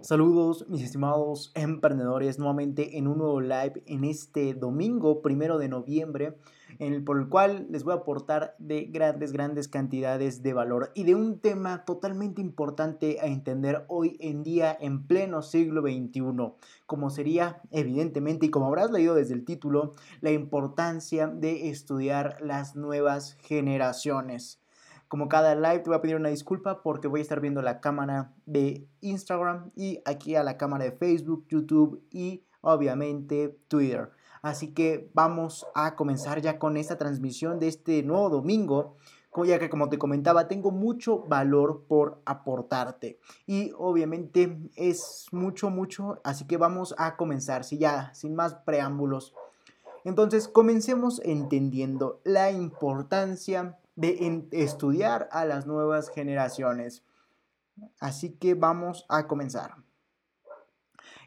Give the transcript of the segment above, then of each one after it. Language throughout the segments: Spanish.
Saludos mis estimados emprendedores nuevamente en un nuevo live en este domingo primero de noviembre en el, por el cual les voy a aportar de grandes grandes cantidades de valor y de un tema totalmente importante a entender hoy en día en pleno siglo XXI como sería evidentemente y como habrás leído desde el título la importancia de estudiar las nuevas generaciones. Como cada live te voy a pedir una disculpa porque voy a estar viendo la cámara de Instagram y aquí a la cámara de Facebook, YouTube y obviamente Twitter. Así que vamos a comenzar ya con esta transmisión de este nuevo domingo. Ya que como te comentaba tengo mucho valor por aportarte. Y obviamente es mucho mucho así que vamos a comenzar si ya sin más preámbulos. Entonces comencemos entendiendo la importancia de estudiar a las nuevas generaciones. Así que vamos a comenzar.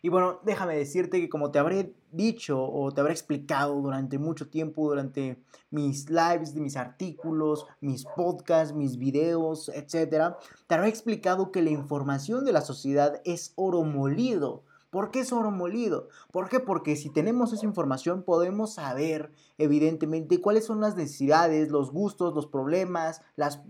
Y bueno, déjame decirte que como te habré dicho o te habré explicado durante mucho tiempo, durante mis lives, mis artículos, mis podcasts, mis videos, etc., te habré explicado que la información de la sociedad es oro molido ¿Por qué es oro molido? ¿Por qué? Porque si tenemos esa información podemos saber evidentemente cuáles son las necesidades, los gustos, los problemas, las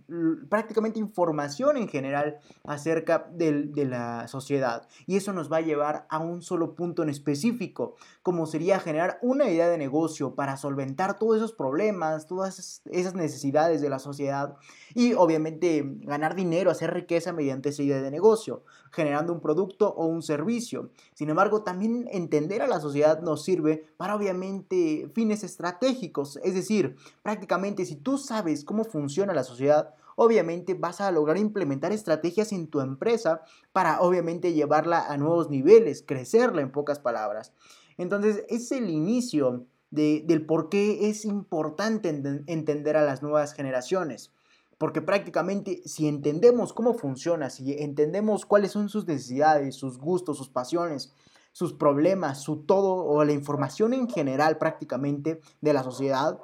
prácticamente información en general acerca de la sociedad. Y eso nos va a llevar a un solo punto en específico, como sería generar una idea de negocio para solventar todos esos problemas, todas esas necesidades de la sociedad y obviamente ganar dinero, hacer riqueza mediante esa idea de negocio, generando un producto o un servicio. Sin embargo, también entender a la sociedad nos sirve para obviamente fines estratégicos, es decir, prácticamente si tú sabes cómo funciona la sociedad, obviamente vas a lograr implementar estrategias en tu empresa para obviamente llevarla a nuevos niveles, crecerla en pocas palabras. Entonces, es el inicio del por qué es importante entender a las nuevas generaciones. Porque prácticamente si entendemos cómo funciona, si entendemos cuáles son sus necesidades, sus gustos, sus pasiones, sus problemas, su todo o la información en general prácticamente de la sociedad,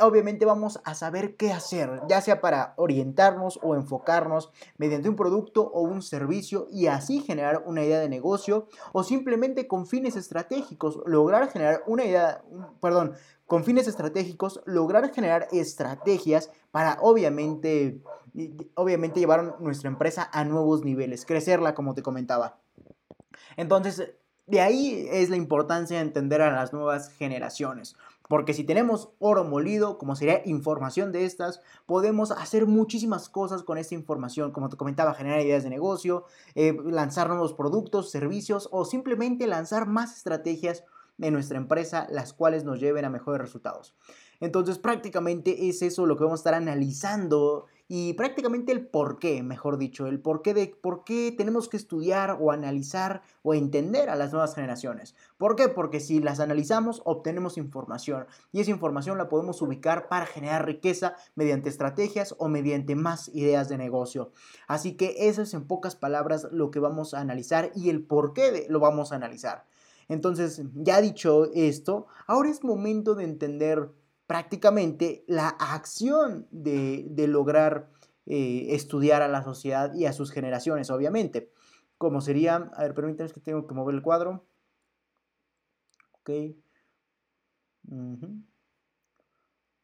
obviamente vamos a saber qué hacer, ya sea para orientarnos o enfocarnos mediante un producto o un servicio y así generar una idea de negocio o simplemente con fines estratégicos lograr generar una idea, perdón, con fines estratégicos lograr generar estrategias para obviamente obviamente llevar nuestra empresa a nuevos niveles, crecerla como te comentaba. Entonces, de ahí es la importancia de entender a las nuevas generaciones. Porque si tenemos oro molido, como sería información de estas, podemos hacer muchísimas cosas con esta información. Como te comentaba, generar ideas de negocio, eh, lanzar nuevos productos, servicios o simplemente lanzar más estrategias de nuestra empresa, las cuales nos lleven a mejores resultados. Entonces prácticamente es eso lo que vamos a estar analizando y prácticamente el por qué, mejor dicho, el por qué de por qué tenemos que estudiar o analizar o entender a las nuevas generaciones. ¿Por qué? Porque si las analizamos obtenemos información y esa información la podemos ubicar para generar riqueza mediante estrategias o mediante más ideas de negocio. Así que eso es en pocas palabras lo que vamos a analizar y el por qué lo vamos a analizar. Entonces, ya dicho esto, ahora es momento de entender prácticamente la acción de, lograr eh, estudiar a la sociedad y a sus generaciones, obviamente. Como sería, a ver, permítanme que tengo que mover el cuadro. Ok.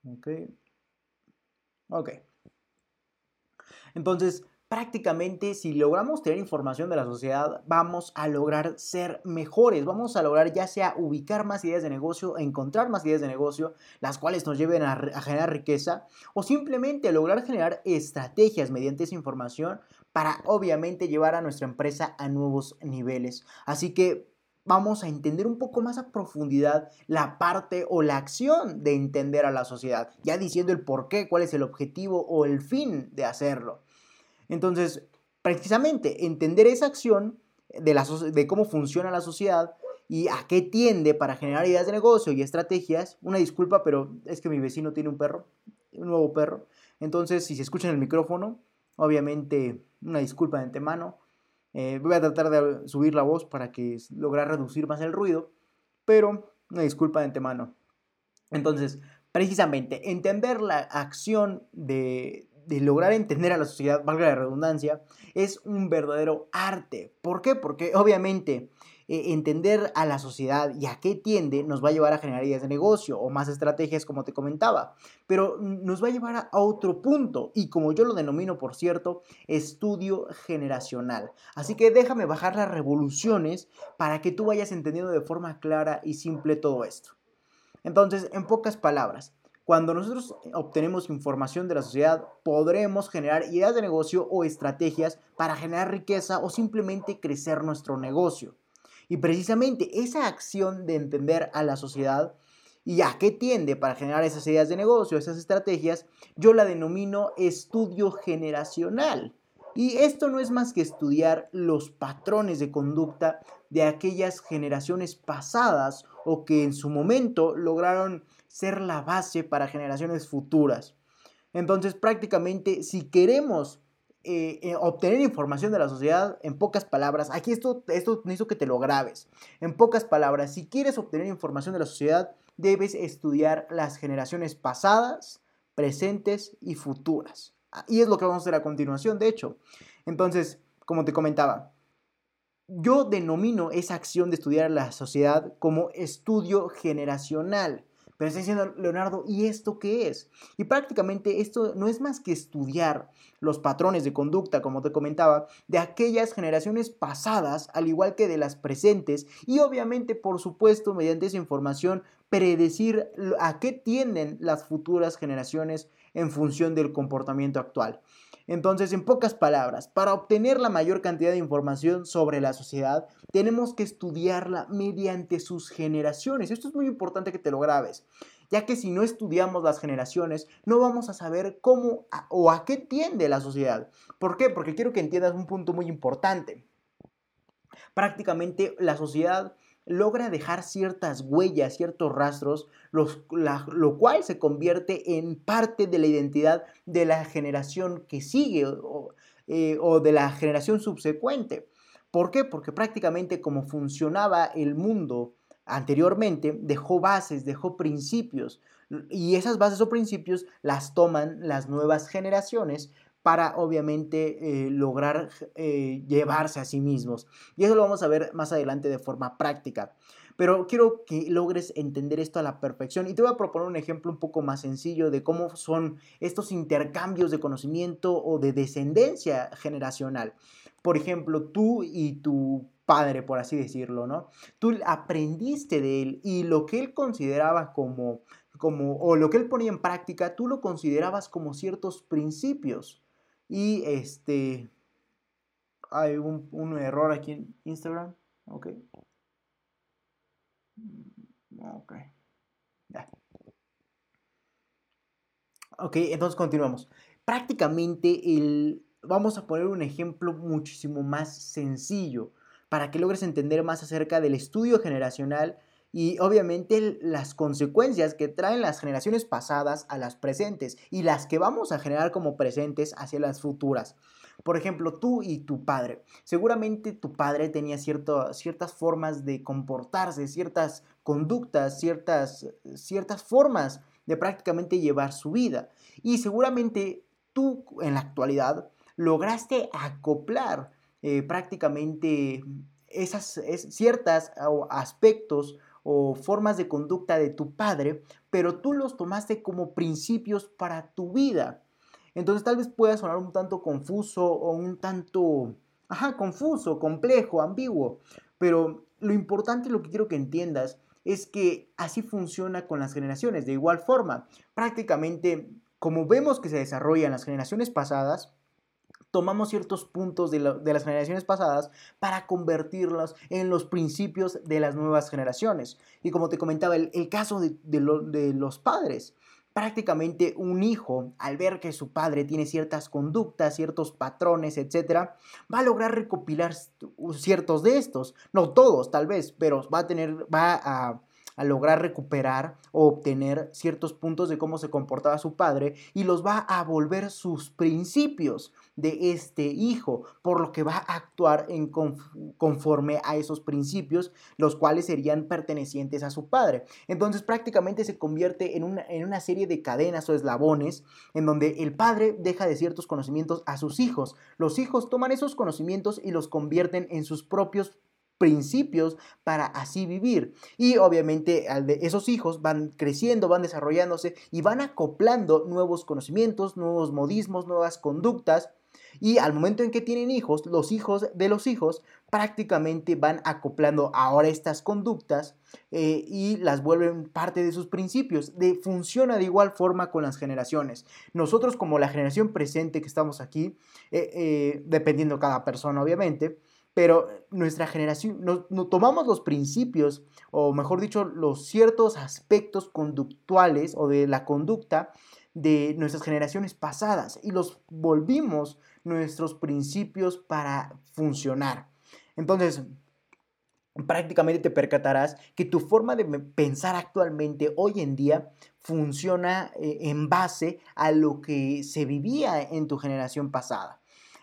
Ok. Ok. Entonces, prácticamente si logramos tener información de la sociedad, vamos a lograr ser mejores, vamos a lograr ya sea ubicar más ideas de negocio, encontrar más ideas de negocio, las cuales nos lleven a, generar riqueza, o simplemente lograr generar estrategias mediante esa información para obviamente llevar a nuestra empresa a nuevos niveles. Así que vamos a entender un poco más a profundidad la parte o la acción de entender a la sociedad, ya diciendo el por qué, cuál es el objetivo o el fin de hacerlo. Entonces, precisamente entender esa acción de, la, de cómo funciona la sociedad y a qué tiende para generar ideas de negocio y estrategias. Una disculpa, pero es que mi vecino tiene un perro, un nuevo perro. Entonces, si se escucha en el micrófono, obviamente una disculpa de antemano. Eh, voy a tratar de subir la voz para que lograr reducir más el ruido, pero una disculpa de antemano. Entonces, precisamente, entender la acción de, de lograr entender a la sociedad, valga la redundancia, es un verdadero arte. ¿Por qué? Porque obviamente eh, entender a la sociedad y a qué tiende nos va a llevar a generar ideas de negocio o más estrategias como te comentaba, pero nos va a llevar a, a otro punto y como yo lo denomino por cierto, estudio generacional. Así que déjame bajar las revoluciones para que tú vayas entendiendo de forma clara y simple todo esto. Entonces, en pocas palabras, cuando nosotros obtenemos información de la sociedad, podremos generar ideas de negocio o estrategias para generar riqueza o simplemente crecer nuestro negocio. Y precisamente esa acción de entender a la sociedad y a qué tiende para generar esas ideas de negocio, esas estrategias, yo la denomino estudio generacional. Y esto no es más que estudiar los patrones de conducta de aquellas generaciones pasadas o que en su momento lograron ser la base para generaciones futuras. Entonces prácticamente si queremos eh, eh, obtener información de la sociedad, en pocas palabras, aquí esto, esto necesito que te lo grabes. En pocas palabras, si quieres obtener información de la sociedad, debes estudiar las generaciones pasadas, presentes y futuras. Y es lo que vamos a hacer a continuación, de hecho. Entonces, como te comentaba, yo denomino esa acción de estudiar la sociedad como estudio generacional. Pero está diciendo Leonardo, ¿y esto qué es? Y prácticamente esto no es más que estudiar los patrones de conducta, como te comentaba, de aquellas generaciones pasadas, al igual que de las presentes, y obviamente, por supuesto, mediante esa información, predecir a qué tienden las futuras generaciones en función del comportamiento actual. Entonces, en pocas palabras, para obtener la mayor cantidad de información sobre la sociedad, tenemos que estudiarla mediante sus generaciones. Esto es muy importante que te lo grabes, ya que si no estudiamos las generaciones, no vamos a saber cómo o a qué tiende la sociedad. ¿Por qué? Porque quiero que entiendas un punto muy importante. Prácticamente la sociedad logra dejar ciertas huellas, ciertos rastros, lo cual se convierte en parte de la identidad de la generación que sigue eh, o, de la generación subsecuente. ¿Por qué? Porque prácticamente como funcionaba el mundo anteriormente, dejó bases, dejó principios, y esas bases o principios las toman las nuevas generaciones para obviamente eh, lograr eh, llevarse a sí mismos. Y eso lo vamos a ver más adelante de forma práctica. Pero quiero que logres entender esto a la perfección y te voy a proponer un ejemplo un poco más sencillo de cómo son estos intercambios de conocimiento o de descendencia generacional. Por ejemplo, tú y tu padre, por así decirlo, ¿no? Tú aprendiste de él y lo que él consideraba como, como o lo que él ponía en práctica, tú lo considerabas como ciertos principios. Y este, hay un, error aquí en Instagram. Ok. Mm, ok. Ya. Ok, entonces continuamos. Prácticamente el, vamos a poner un ejemplo muchísimo más sencillo para que logres entender más acerca del estudio generacional y obviamente las consecuencias que traen las generaciones pasadas a las presentes y las que vamos a generar como presentes hacia las futuras. Por ejemplo, tú y tu padre. Seguramente tu padre tenía ciertas formas de comportarse, ciertas conductas, ciertas, ciertas formas de prácticamente llevar su vida. Y seguramente tú en la actualidad lograste acoplar eh, prácticamente esas ciertas aspectos o formas de conducta de tu padre, pero tú los tomaste como principios para tu vida. Entonces tal vez pueda sonar un tanto confuso o un tanto, ajá, confuso, complejo, ambiguo, pero lo importante, lo que quiero que entiendas, es que así funciona con las generaciones. De igual forma, prácticamente como vemos que se desarrollan las generaciones pasadas, tomamos ciertos puntos de, las generaciones pasadas para convertirlos en los principios de las nuevas generaciones. Y como te comentaba, el, caso de, los padres. Prácticamente un hijo, al ver que su padre tiene ciertas conductas, ciertos patrones, etc., va a lograr recopilar ciertos de estos. No todos, tal vez, pero va a tener, va a lograr recuperar o obtener ciertos puntos de cómo se comportaba su padre y los va a volver sus principios. De este hijo, por lo que va a actuar en conforme a esos principios, los cuales serían pertenecientes a su padre. Entonces prácticamente se convierte en una, en una serie de cadenas o eslabones en donde el padre deja de ciertos conocimientos a sus hijos. Los hijos toman esos conocimientos y los convierten en sus propios principios para así vivir. Y obviamente esos hijos van creciendo, van desarrollándose y van acoplando nuevos conocimientos, nuevos modismos, nuevas conductas. Y al momento en que tienen hijos, los hijos de los hijos prácticamente van acoplando ahora estas conductas eh, y las vuelven parte de sus principios. De, funciona de igual forma con las generaciones. Nosotros como la generación presente que estamos aquí, eh, eh, dependiendo cada persona obviamente, pero nuestra generación, no, tomamos los principios, o mejor dicho, los ciertos aspectos conductuales o de la conducta de nuestras generaciones pasadas y los volvimos nuestros principios para funcionar. Entonces, prácticamente te percatarás que tu forma de pensar actualmente, hoy en día, funciona eh, en base a lo que se vivía en tu generación pasada.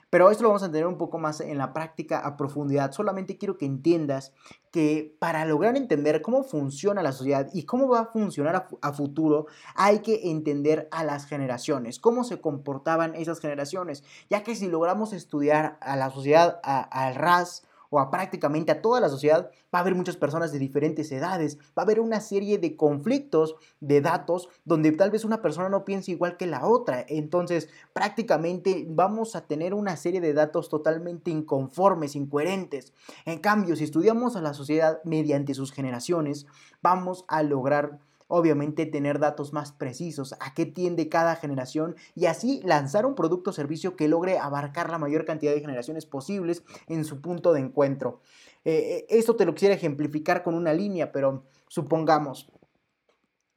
Pero esto lo vamos a entender un poco más en la práctica a profundidad. Solamente quiero que entiendas que para lograr entender cómo funciona la sociedad y cómo va a funcionar a, futuro, hay que entender a las generaciones, cómo se comportaban esas generaciones, ya que si logramos estudiar a la sociedad al ras, o a prácticamente a toda la sociedad, va a haber muchas personas de diferentes edades, va a haber una serie de conflictos de datos donde tal vez una persona no piense igual que la otra. Entonces, prácticamente vamos a tener una serie de datos totalmente inconformes, incoherentes. En cambio, si estudiamos a la sociedad mediante sus generaciones, vamos a lograr obviamente tener datos más precisos, a qué tiende cada generación y así lanzar un producto o servicio que logre abarcar la mayor cantidad de generaciones posibles en su punto de encuentro. Eh, eh, esto te lo quisiera ejemplificar con una línea, pero supongamos,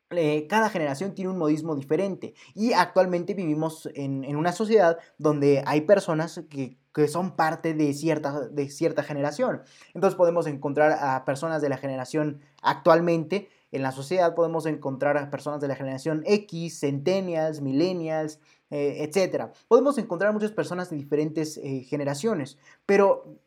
eh, cada generación tiene un modismo diferente y actualmente vivimos en, una sociedad donde hay personas que, que, son parte de cierta, de cierta generación. Entonces podemos encontrar a personas de la generación actualmente en la sociedad podemos encontrar a personas de la generación X, centennials, millennials, eh, etc. Podemos encontrar muchas personas de diferentes eh, generaciones, pero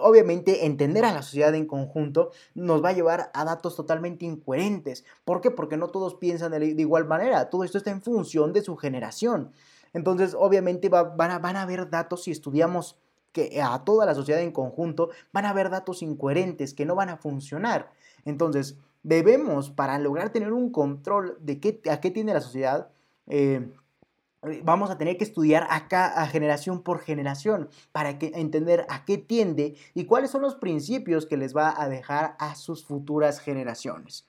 obviamente entender a la sociedad en conjunto nos va a llevar a datos totalmente incoherentes. ¿Por qué? Porque no todos piensan de, igual manera. Todo esto está en función de su generación. Entonces, obviamente van, a, van a haber datos si estudiamos que a toda la sociedad en conjunto, van a haber datos incoherentes que no van a funcionar. Entonces, debemos, para lograr tener un control de qué, a qué tiene la sociedad, eh, vamos a tener que estudiar acá a generación por generación para que, entender a qué tiende y cuáles son los principios que les va a dejar a sus futuras generaciones.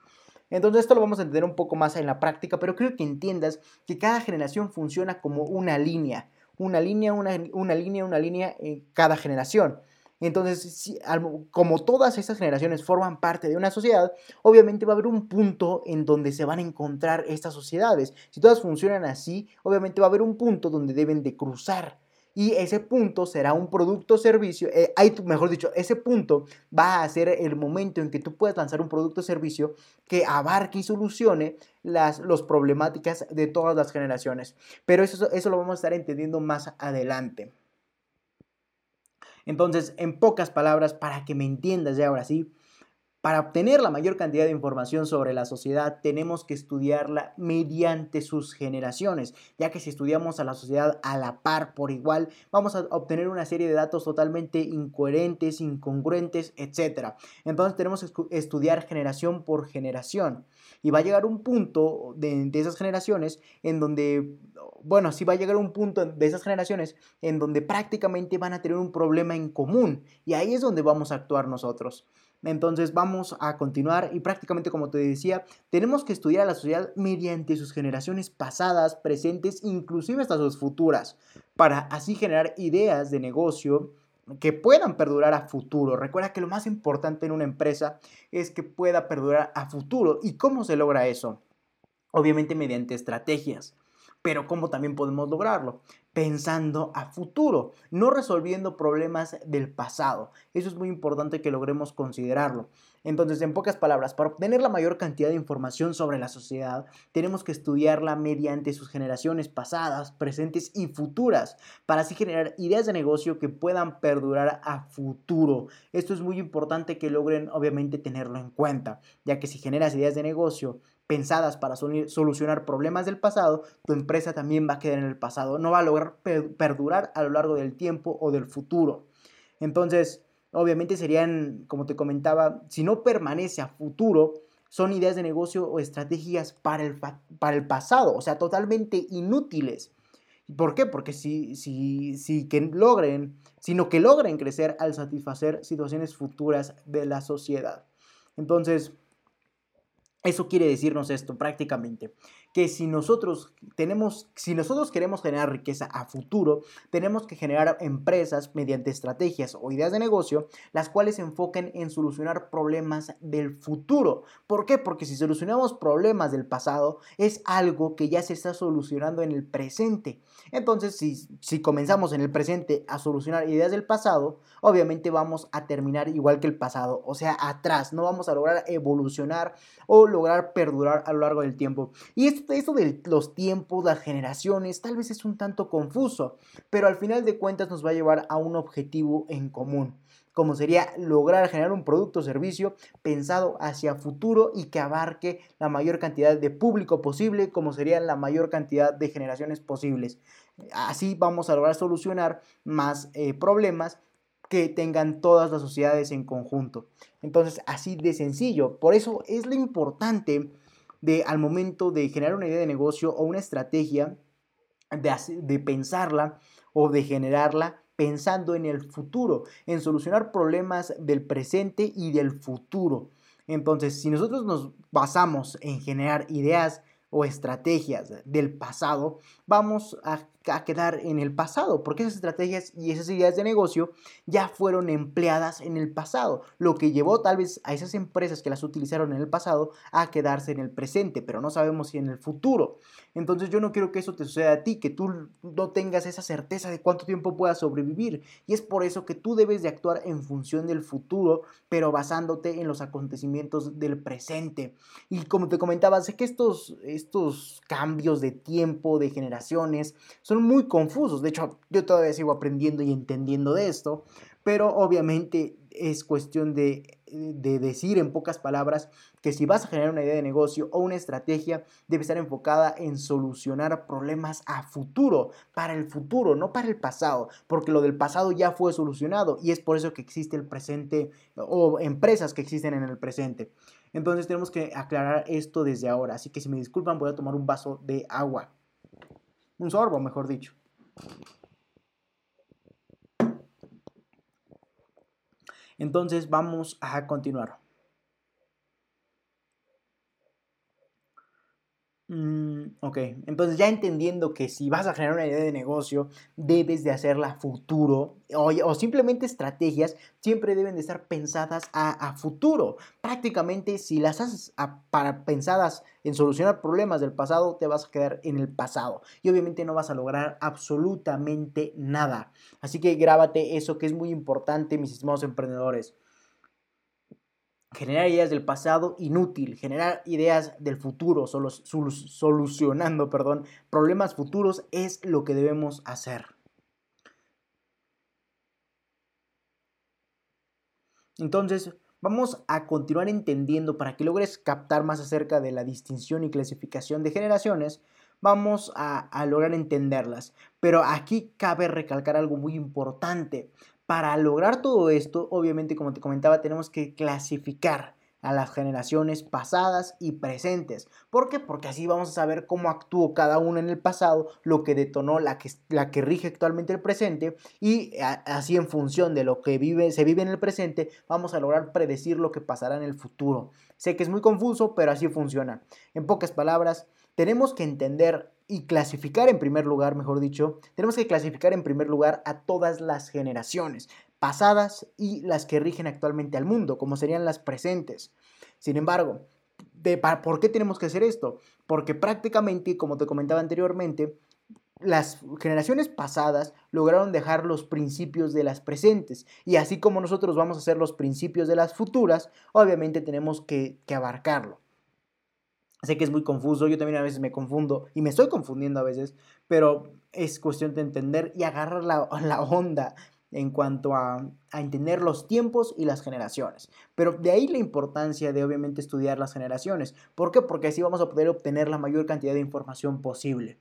Entonces esto lo vamos a entender un poco más en la práctica, pero creo que entiendas que cada generación funciona como una línea, una línea, una, una línea, una línea en cada generación. Entonces, como todas estas generaciones forman parte de una sociedad, obviamente va a haber un punto en donde se van a encontrar estas sociedades. Si todas funcionan así, obviamente va a haber un punto donde deben de cruzar. Y ese punto será un producto o servicio, eh, mejor dicho, ese punto va a ser el momento en que tú puedes lanzar un producto o servicio que abarque y solucione las los problemáticas de todas las generaciones. Pero eso, eso lo vamos a estar entendiendo más adelante. Entonces, en pocas palabras, para que me entiendas ya ahora sí, para obtener la mayor cantidad de información sobre la sociedad tenemos que estudiarla mediante sus generaciones, ya que si estudiamos a la sociedad a la par por igual, vamos a obtener una serie de datos totalmente incoherentes, incongruentes, etc. Entonces tenemos que estudiar generación por generación. Y va a llegar un punto de, de esas generaciones en donde, bueno, sí va a llegar un punto de esas generaciones en donde prácticamente van a tener un problema en común. Y ahí es donde vamos a actuar nosotros. Entonces vamos a continuar y prácticamente como te decía, tenemos que estudiar a la sociedad mediante sus generaciones pasadas, presentes, inclusive hasta sus futuras, para así generar ideas de negocio que puedan perdurar a futuro. Recuerda que lo más importante en una empresa es que pueda perdurar a futuro. ¿Y cómo se logra eso? Obviamente mediante estrategias. Pero ¿cómo también podemos lograrlo? Pensando a futuro, no resolviendo problemas del pasado. Eso es muy importante que logremos considerarlo. Entonces, en pocas palabras, para obtener la mayor cantidad de información sobre la sociedad, tenemos que estudiarla mediante sus generaciones pasadas, presentes y futuras, para así generar ideas de negocio que puedan perdurar a futuro. Esto es muy importante que logren, obviamente, tenerlo en cuenta, ya que si generas ideas de negocio pensadas para solucionar problemas del pasado, tu empresa también va a quedar en el pasado, no va a lograr perdurar a lo largo del tiempo o del futuro. Entonces, obviamente serían, como te comentaba, si no permanece a futuro, son ideas de negocio o estrategias para el, para el pasado, o sea, totalmente inútiles. ¿Por qué? Porque si, si, si que logren, sino que logren crecer al satisfacer situaciones futuras de la sociedad. Entonces, eso quiere decirnos esto prácticamente, que si nosotros tenemos, si nosotros queremos generar riqueza a futuro, tenemos que generar empresas mediante estrategias o ideas de negocio, las cuales se enfoquen en solucionar problemas del futuro. ¿Por qué? Porque si solucionamos problemas del pasado, es algo que ya se está solucionando en el presente. Entonces, si, si comenzamos en el presente a solucionar ideas del pasado, obviamente vamos a terminar igual que el pasado, o sea, atrás, no vamos a lograr evolucionar o lograr perdurar a lo largo del tiempo. Y esto de los tiempos, las generaciones, tal vez es un tanto confuso, pero al final de cuentas nos va a llevar a un objetivo en común como sería lograr generar un producto o servicio pensado hacia futuro y que abarque la mayor cantidad de público posible, como sería la mayor cantidad de generaciones posibles. Así vamos a lograr solucionar más eh, problemas que tengan todas las sociedades en conjunto. Entonces, así de sencillo. Por eso es lo importante de al momento de generar una idea de negocio o una estrategia, de, de pensarla o de generarla pensando en el futuro, en solucionar problemas del presente y del futuro. Entonces, si nosotros nos basamos en generar ideas o estrategias del pasado, vamos a, quedar en el pasado, porque esas estrategias y esas ideas de negocio ya fueron empleadas en el pasado, lo que llevó tal vez a esas empresas que las utilizaron en el pasado a quedarse en el presente, pero no sabemos si en el futuro. Entonces yo no quiero que eso te suceda a ti, que tú no tengas esa certeza de cuánto tiempo puedas sobrevivir, y es por eso que tú debes de actuar en función del futuro, pero basándote en los acontecimientos del presente. Y como te comentaba, sé que estos estos cambios de tiempo, de generaciones, son muy confusos. De hecho, yo todavía sigo aprendiendo y entendiendo de esto, pero obviamente es cuestión de, de, decir en pocas palabras que si vas a generar una idea de negocio o una estrategia, debe estar enfocada en solucionar problemas a futuro, para el futuro, no para el pasado, porque lo del pasado ya fue solucionado y es por eso que existe el presente o empresas que existen en el presente. Entonces tenemos que aclarar esto desde ahora. Así que si me disculpan, voy a tomar un vaso de agua. Un sorbo, mejor dicho. Entonces vamos a continuar. Mm, ok, entonces ya entendiendo que si vas a generar una idea de negocio, debes de hacerla futuro o, o simplemente estrategias siempre deben de estar pensadas a, futuro. Prácticamente si las haces para, pensadas en solucionar problemas del pasado, te vas a quedar en el pasado y obviamente no vas a lograr absolutamente nada. Así que grábate eso que es muy importante, mis estimados emprendedores. Generar ideas del pasado inútil, generar ideas del futuro, solucionando perdón, problemas futuros es lo que debemos hacer. Entonces, vamos a continuar entendiendo para que logres captar más acerca de la distinción y clasificación de generaciones. Vamos a lograr entenderlas. Pero aquí cabe recalcar algo muy importante. Para lograr todo esto, obviamente, como te comentaba, tenemos que clasificar a las generaciones pasadas y presentes. ¿Por qué? Porque así vamos a saber cómo actuó cada uno en el pasado, lo que detonó la que, la que rige actualmente el presente y así en función de lo que vive, se vive en el presente, vamos a lograr predecir lo que pasará en el futuro. Sé que es muy confuso, pero así funciona. En pocas palabras, tenemos que entender y clasificar en primer lugar, mejor dicho, tenemos que clasificar en primer lugar a todas las generaciones pasadas y las que rigen actualmente al mundo, como serían las presentes. Sin embargo, ¿por qué tenemos que hacer esto? porque prácticamente, como te comentaba anteriormente, las generaciones pasadas lograron dejar los principios de las presentes y así como nosotros vamos a hacer los principios de las futuras, obviamente tenemos que, abarcarlo. Sé que es muy confuso, yo también a veces me confundo y me estoy confundiendo a veces, pero es cuestión de entender y agarrar la, la onda en cuanto a, a, entender los tiempos y las generaciones. Pero de ahí la importancia de obviamente estudiar las generaciones. ¿Por qué? Porque así vamos a poder obtener la mayor cantidad de información posible.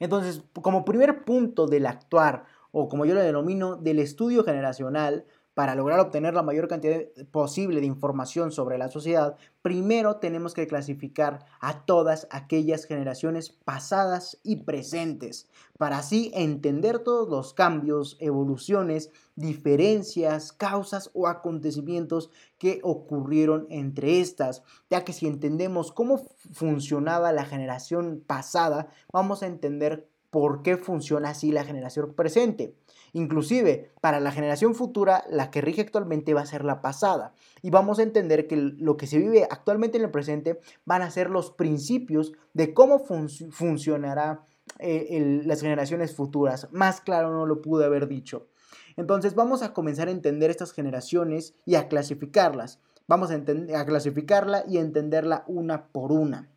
Entonces, como primer punto del actuar, o como yo lo denomino, del estudio generacional, para lograr obtener la mayor cantidad posible de información sobre la sociedad, primero tenemos que clasificar a todas aquellas generaciones pasadas y presentes, para así entender todos los cambios, evoluciones, diferencias, causas o acontecimientos que ocurrieron entre estas, ya que si entendemos cómo funcionaba la generación pasada, vamos a entender por qué funciona así la generación presente. Inclusive, para la generación futura, la que rige actualmente va a ser la pasada. Y vamos a entender que lo que se vive actualmente en el presente van a ser los principios de cómo funcionará eh, las generaciones futuras. Más claro no lo pude haber dicho. Entonces vamos a comenzar a entender estas generaciones y a clasificarlas. Vamos a, a clasificarla y a entenderla una por una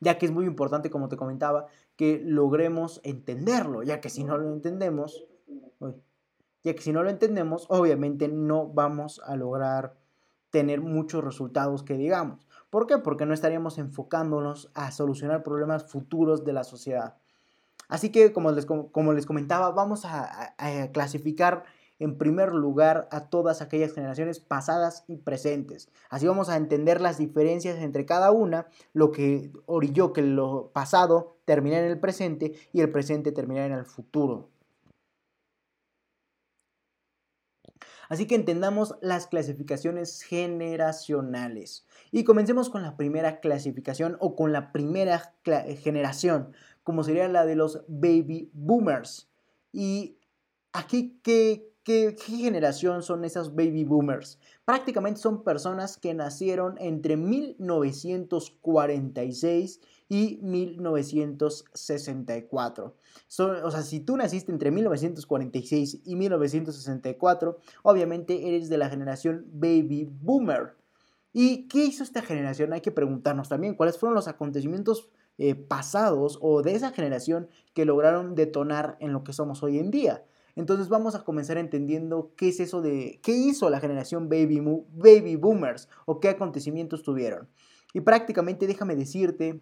ya que es muy importante, como te comentaba, que logremos entenderlo, ya que si no lo entendemos, ya que si no lo entendemos, obviamente no vamos a lograr tener muchos resultados que digamos. ¿Por qué? Porque no estaríamos enfocándonos a solucionar problemas futuros de la sociedad. Así que, como les, como les comentaba, vamos a, a clasificar en primer lugar a todas aquellas generaciones pasadas y presentes. Así vamos a entender las diferencias entre cada una, lo que orilló que lo pasado terminara en el presente y el presente terminara en el futuro. Así que entendamos las clasificaciones generacionales. Y comencemos con la primera clasificación o con la primera generación, como sería la de los baby boomers. Y aquí, ¿qué, ¿Qué, generación son esas baby boomers? Prácticamente son personas que nacieron entre 1946 y 1964. o sea, si tú naciste entre 1946 y 1964, obviamente eres de la generación baby boomer. ¿Y qué hizo esta generación? Hay que preguntarnos también cuáles fueron los acontecimientos eh, pasados o de esa generación que lograron detonar en lo que somos hoy en día. Entonces vamos a comenzar entendiendo qué es eso de qué hizo la generación baby, boomers o qué acontecimientos tuvieron. Y prácticamente déjame decirte,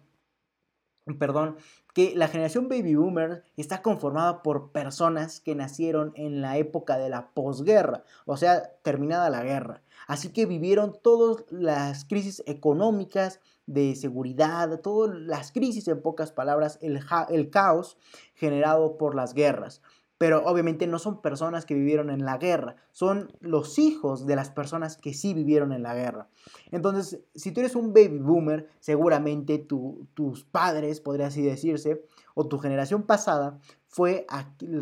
perdón, que la generación baby boomer está conformada por personas que nacieron en la época de la posguerra, o sea, terminada la guerra. Así que vivieron todas las crisis económicas, de seguridad, todas las crisis, en pocas palabras, el caos generado por las guerras pero obviamente no son personas que vivieron en la guerra, son los hijos de las personas que sí vivieron en la guerra. Entonces, si tú eres un baby boomer, seguramente tus padres, podría así decirse, o tu generación pasada, fue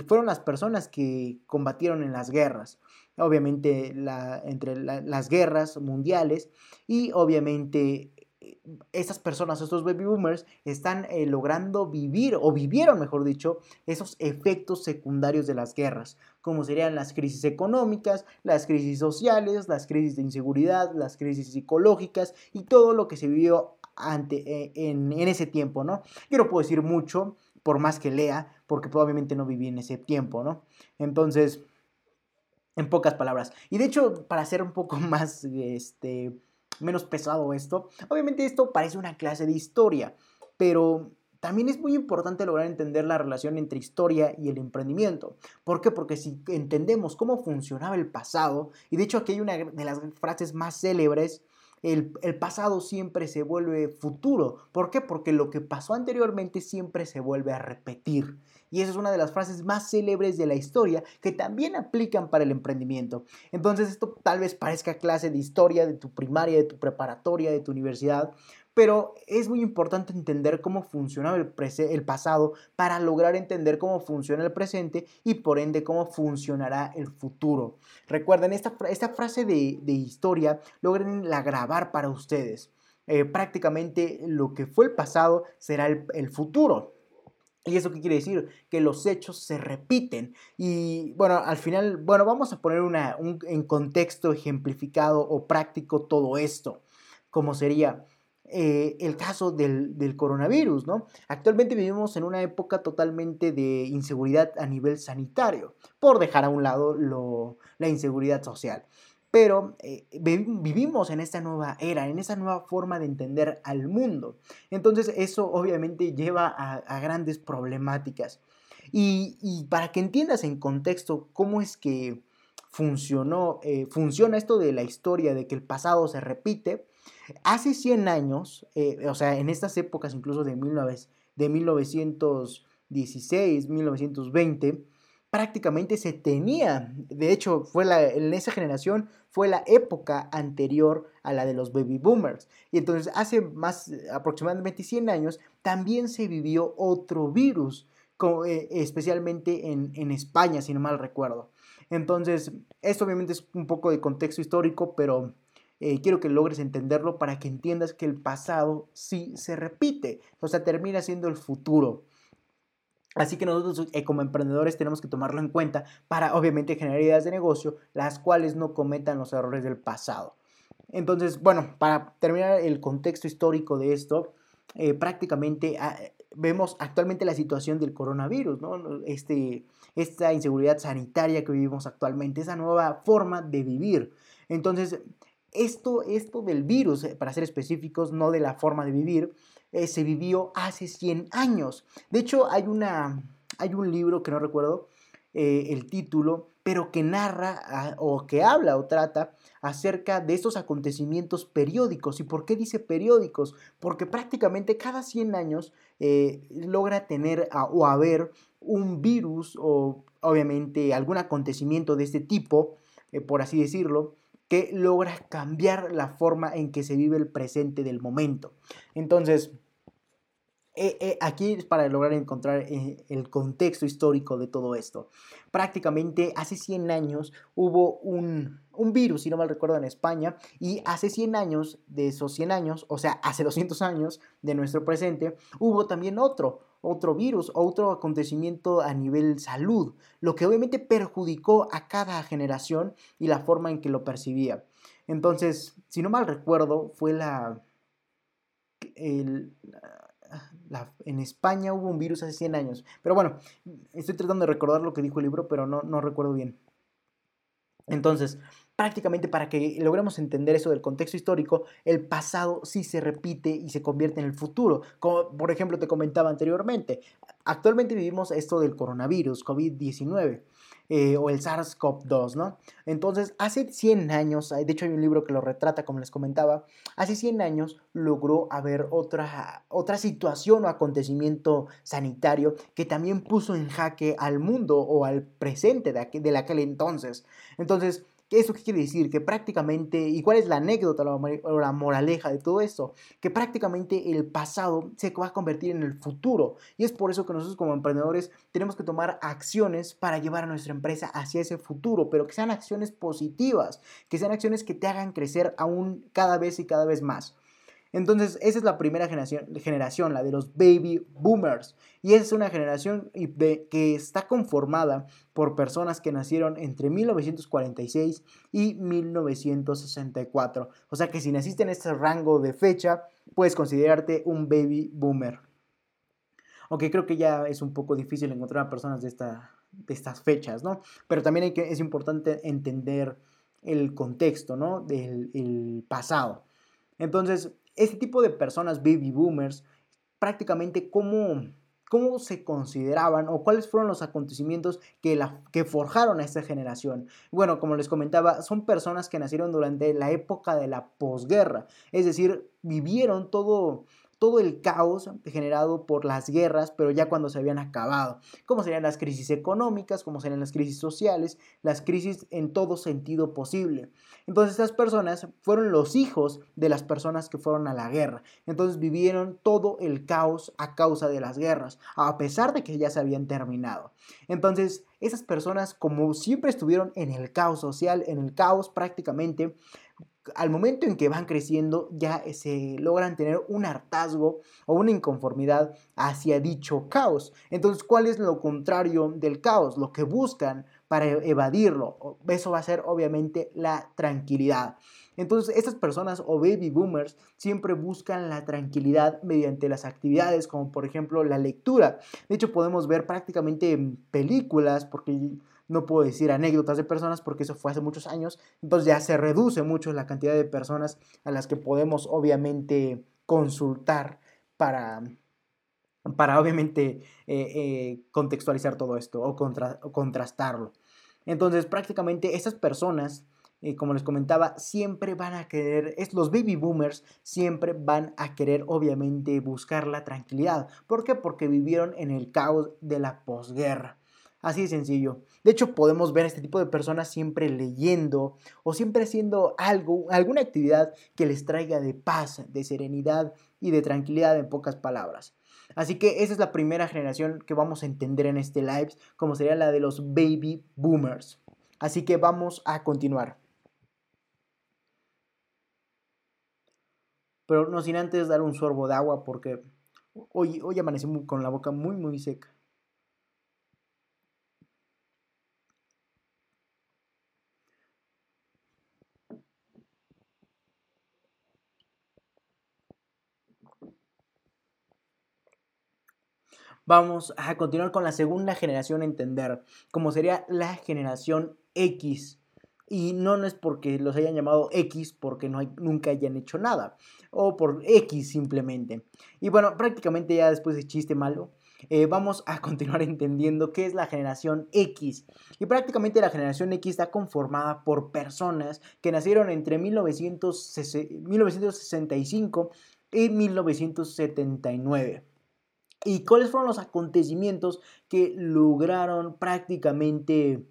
fueron las personas que combatieron en las guerras. Obviamente entre las guerras mundiales y obviamente estas personas, estos baby boomers, están eh, logrando vivir o vivieron, mejor dicho, esos efectos secundarios de las guerras, como serían las crisis económicas, las crisis sociales, las crisis de inseguridad, las crisis psicológicas y todo lo que se vivió ante, eh, en, en, ese tiempo, ¿no? Yo no puedo decir mucho, por más que lea, porque probablemente no viví en ese tiempo, ¿no? Entonces, en pocas palabras. Y de hecho, para ser un poco más, este menos pesado esto. Obviamente esto parece una clase de historia, pero también es muy importante lograr entender la relación entre historia y el emprendimiento. ¿Por qué? Porque si entendemos cómo funcionaba el pasado, y de hecho aquí hay una de las frases más célebres, el, pasado siempre se vuelve futuro. ¿Por qué? Porque lo que pasó anteriormente siempre se vuelve a repetir. Y esa es una de las frases más célebres de la historia que también aplican para el emprendimiento. Entonces esto tal vez parezca clase de historia de tu primaria, de tu preparatoria, de tu universidad, pero es muy importante entender cómo funcionaba el, pasado para lograr entender cómo funciona el presente y por ende cómo funcionará el futuro. Recuerden, esta, esta frase de, de historia, logren la grabar para ustedes. eh, prácticamente lo que fue el pasado será el, futuro. ¿Y eso qué quiere decir? Que los hechos se repiten. Y bueno, al final, bueno, vamos a poner una, un, en contexto ejemplificado o práctico todo esto. Como sería, eh, el caso del, coronavirus, ¿no? Actualmente vivimos en una época totalmente de inseguridad a nivel sanitario, por dejar a un lado la inseguridad social. Pero eh, vivimos en esta nueva era, en esa nueva forma de entender al mundo. Entonces eso obviamente lleva a, grandes problemáticas. Y, para que entiendas en contexto cómo es que funcionó, eh, funciona esto de la historia, de que el pasado se repite, Hace 100 años, eh, o sea, en estas épocas incluso de, de 1916, 1920, prácticamente se tenía, de hecho, fue la, en esa generación fue la época anterior a la de los baby boomers. Y entonces hace más aproximadamente 100 años también se vivió otro virus, eh, especialmente en, en España, si no mal recuerdo. Entonces, esto obviamente es un poco de contexto histórico, pero eh, quiero que logres entenderlo para que entiendas que el pasado sí se repite, o sea, termina siendo el futuro. Así que nosotros eh, como emprendedores tenemos que tomarlo en cuenta para obviamente generar ideas de negocio, las cuales no cometan los errores del pasado. Entonces, bueno, para terminar el contexto histórico de esto, eh, prácticamente ah, vemos actualmente la situación del coronavirus, ¿no? Este, esta inseguridad sanitaria que vivimos actualmente, esa nueva forma de vivir. Entonces, esto, esto del virus, eh, para ser específicos, no de la forma de vivir, eh, se vivió hace 100 años. De hecho, hay, una, hay un libro que no recuerdo eh, el título, pero que narra ah, o que habla o trata acerca de estos acontecimientos periódicos. ¿Y por qué dice periódicos? Porque prácticamente cada 100 años logra tener o haber un virus o obviamente algún acontecimiento de este tipo, por así decirlo, que logra cambiar la forma en que se vive el presente del momento. Entonces, eh, eh, aquí es para lograr encontrar eh, el contexto histórico de todo esto. Prácticamente hace 100 años hubo un, un, virus, si no mal recuerdo, en España, y hace 100 años de esos 100 años, o sea, hace 200 años de nuestro presente, hubo también otro, otro virus, otro acontecimiento a nivel salud, lo que obviamente perjudicó a cada generación y la forma en que lo percibía. Entonces, si no mal recuerdo, fue la, en España hubo un virus hace 100 años. Pero bueno, estoy tratando de recordar lo que dijo el libro, pero no, no recuerdo bien. Entonces, prácticamente para que logremos entender eso del contexto histórico, el pasado sí se repite y se convierte en el futuro. Como por ejemplo te comentaba anteriormente, actualmente vivimos esto del coronavirus, COVID-19. Eh, o el SARS-CoV-2, ¿no? Entonces, hace 100 años, de hecho hay un libro que lo retrata, como les comentaba, hace 100 años logró haber otra, otra situación o acontecimiento sanitario que también puso en jaque al mundo o al presente de, aquel, de aquel entonces. Entonces, ¿Eso qué quiere decir? Que prácticamente, ¿y cuál es la anécdota o la moraleja de todo esto? Que prácticamente el pasado se va a convertir en el futuro. Y es por eso que nosotros como emprendedores tenemos que tomar acciones para llevar a nuestra empresa hacia ese futuro, pero que sean acciones positivas, que sean acciones que te hagan crecer aún cada vez y cada vez más. Entonces, esa es la primera generación, generación, la de los baby boomers. Y es una generación que está conformada por personas que nacieron entre 1946 y 1964. O sea que si naciste en este rango de fecha, puedes considerarte un baby boomer. Aunque creo que ya es un poco difícil encontrar a personas de, esta, de estas fechas, ¿no? Pero también hay que, es importante entender el contexto, ¿no? Del pasado. Entonces, este tipo de personas, baby boomers, prácticamente cómo, cómo se consideraban o cuáles fueron los acontecimientos que, la, que forjaron a esta generación. Bueno, como les comentaba, son personas que nacieron durante la época de la posguerra, es decir, vivieron todo todo el caos generado por las guerras, pero ya cuando se habían acabado, como serían las crisis económicas, como serían las crisis sociales, las crisis en todo sentido posible. Entonces estas personas fueron los hijos de las personas que fueron a la guerra, entonces vivieron todo el caos a causa de las guerras, a pesar de que ya se habían terminado. Entonces esas personas, como siempre estuvieron en el caos social, en el caos prácticamente, al momento en que van creciendo ya se logran tener un hartazgo o una inconformidad hacia dicho caos. Entonces, ¿cuál es lo contrario del caos? Lo que buscan para evadirlo. Eso va a ser obviamente la tranquilidad. Entonces, estas personas o baby boomers siempre buscan la tranquilidad mediante las actividades como por ejemplo la lectura. De hecho, podemos ver prácticamente películas, porque no puedo decir anécdotas de personas porque eso fue hace muchos años, entonces ya se reduce mucho la cantidad de personas a las que podemos obviamente consultar para, para obviamente eh, eh, contextualizar todo esto o, o, contrastarlo. Entonces prácticamente estas personas, eh, como les comentaba, siempre van a querer, es, los baby boomers siempre van a querer obviamente buscar la tranquilidad. ¿Por qué? Porque vivieron en el caos de la posguerra. Así de sencillo. De hecho, podemos ver a este tipo de personas siempre leyendo o siempre haciendo algo, alguna actividad que les traiga de paz, de serenidad y de tranquilidad en pocas palabras. Así que esa es la primera generación que vamos a entender en este live, como sería la de los baby boomers. Así que vamos a continuar. Pero no sin antes dar un sorbo de agua porque hoy, hoy amanecí con la boca muy muy seca. Vamos a continuar con la segunda generación a entender, como sería la generación X. Y no, no es porque los hayan llamado X porque no nunca hayan hecho nada. O por X simplemente. Y bueno, prácticamente ya después de chiste malo, eh, vamos a continuar entendiendo qué es la generación X. Y prácticamente la generación X está conformada por personas que nacieron entre 1965 y 1979 y cuáles fueron los acontecimientos que lograron prácticamente,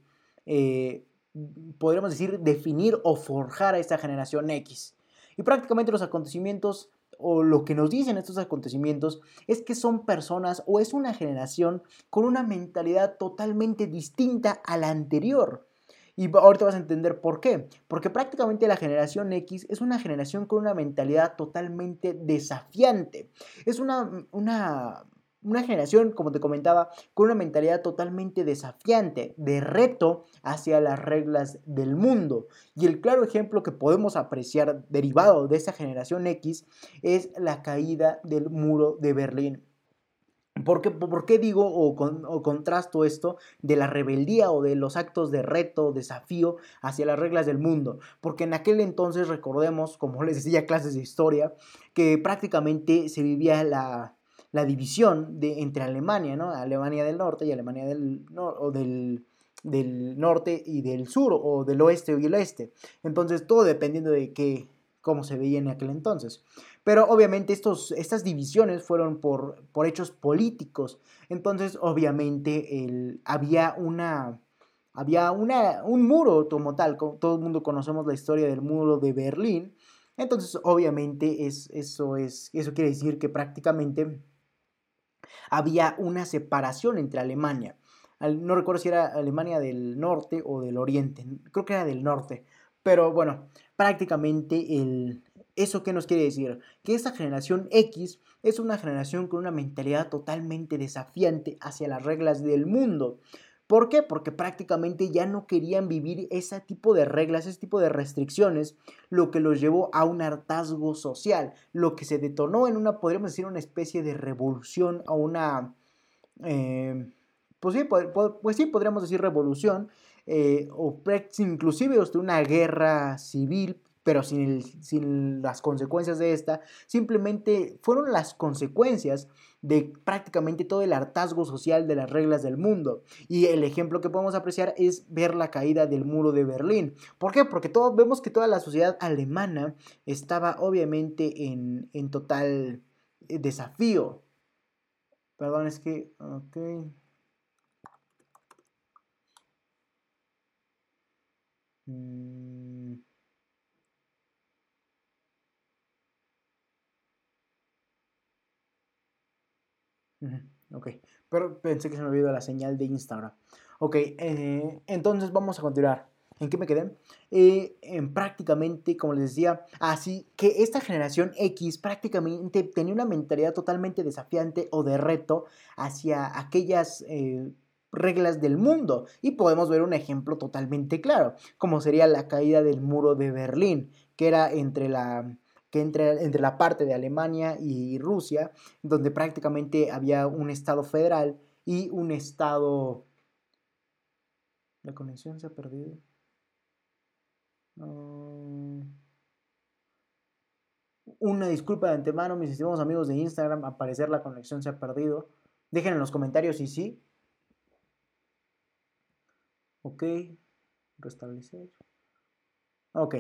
eh, podríamos decir, definir o forjar a esta generación X. Y prácticamente los acontecimientos o lo que nos dicen estos acontecimientos es que son personas o es una generación con una mentalidad totalmente distinta a la anterior. Y ahorita vas a entender por qué. Porque prácticamente la generación X es una generación con una mentalidad totalmente desafiante. Es una, una una generación, como te comentaba, con una mentalidad totalmente desafiante, de reto hacia las reglas del mundo. Y el claro ejemplo que podemos apreciar derivado de esa generación X es la caída del muro de Berlín. ¿Por qué, por qué digo o, o, contrasto esto de la rebeldía o de los actos de reto, desafío hacia las reglas del mundo? Porque en aquel entonces recordemos, como les decía, clases de historia, que prácticamente se vivía la, la división de, entre Alemania, ¿no? Alemania del norte y Alemania del, o del, del norte y del sur, o del oeste y el este. Entonces, todo dependiendo de qué, cómo se veía en aquel entonces. Pero obviamente estos, estas divisiones fueron por, por hechos políticos. Entonces, obviamente, el, había una había una, un muro como tal, todo el mundo conocemos la historia del muro de Berlín, entonces obviamente es, eso, es, eso quiere decir que prácticamente había una separación entre Alemania. No recuerdo si era Alemania del norte o del oriente, creo que era del norte. Pero bueno, prácticamente el, ¿Eso qué nos quiere decir? Que esta generación X es una generación con una mentalidad totalmente desafiante hacia las reglas del mundo. ¿Por qué? Porque prácticamente ya no querían vivir ese tipo de reglas, ese tipo de restricciones, lo que los llevó a un hartazgo social, lo que se detonó en una, podríamos decir, una especie de revolución o una... Eh, pues, sí, pues sí, podríamos decir revolución, eh, o inclusive una guerra civil pero sin, sin, las consecuencias de esta, simplemente fueron las consecuencias de prácticamente todo el hartazgo social de las reglas del mundo. Y el ejemplo que podemos apreciar es ver la caída del muro de Berlín. ¿Por qué? Porque todos vemos que toda la sociedad alemana estaba obviamente en, en total eh, desafío. Perdón, es que... Okay. Mm. Ok, pero pensé que se me olvidó la señal de Instagram. Ok, eh, entonces vamos a continuar. ¿En qué me quedé? Eh, en prácticamente, como les decía, así que esta generación X prácticamente tenía una mentalidad totalmente desafiante o de reto hacia aquellas eh, reglas del mundo. Y podemos ver un ejemplo totalmente claro, como sería la caída del muro de Berlín, que era entre la, que entre, entre la parte de Alemania y Rusia, donde prácticamente había un estado federal y un estado... La conexión se ha perdido. Una disculpa de antemano, mis estimados amigos de Instagram, al parecer la conexión se ha perdido. Dejen en los comentarios si sí Ok. Restablecer. Ok.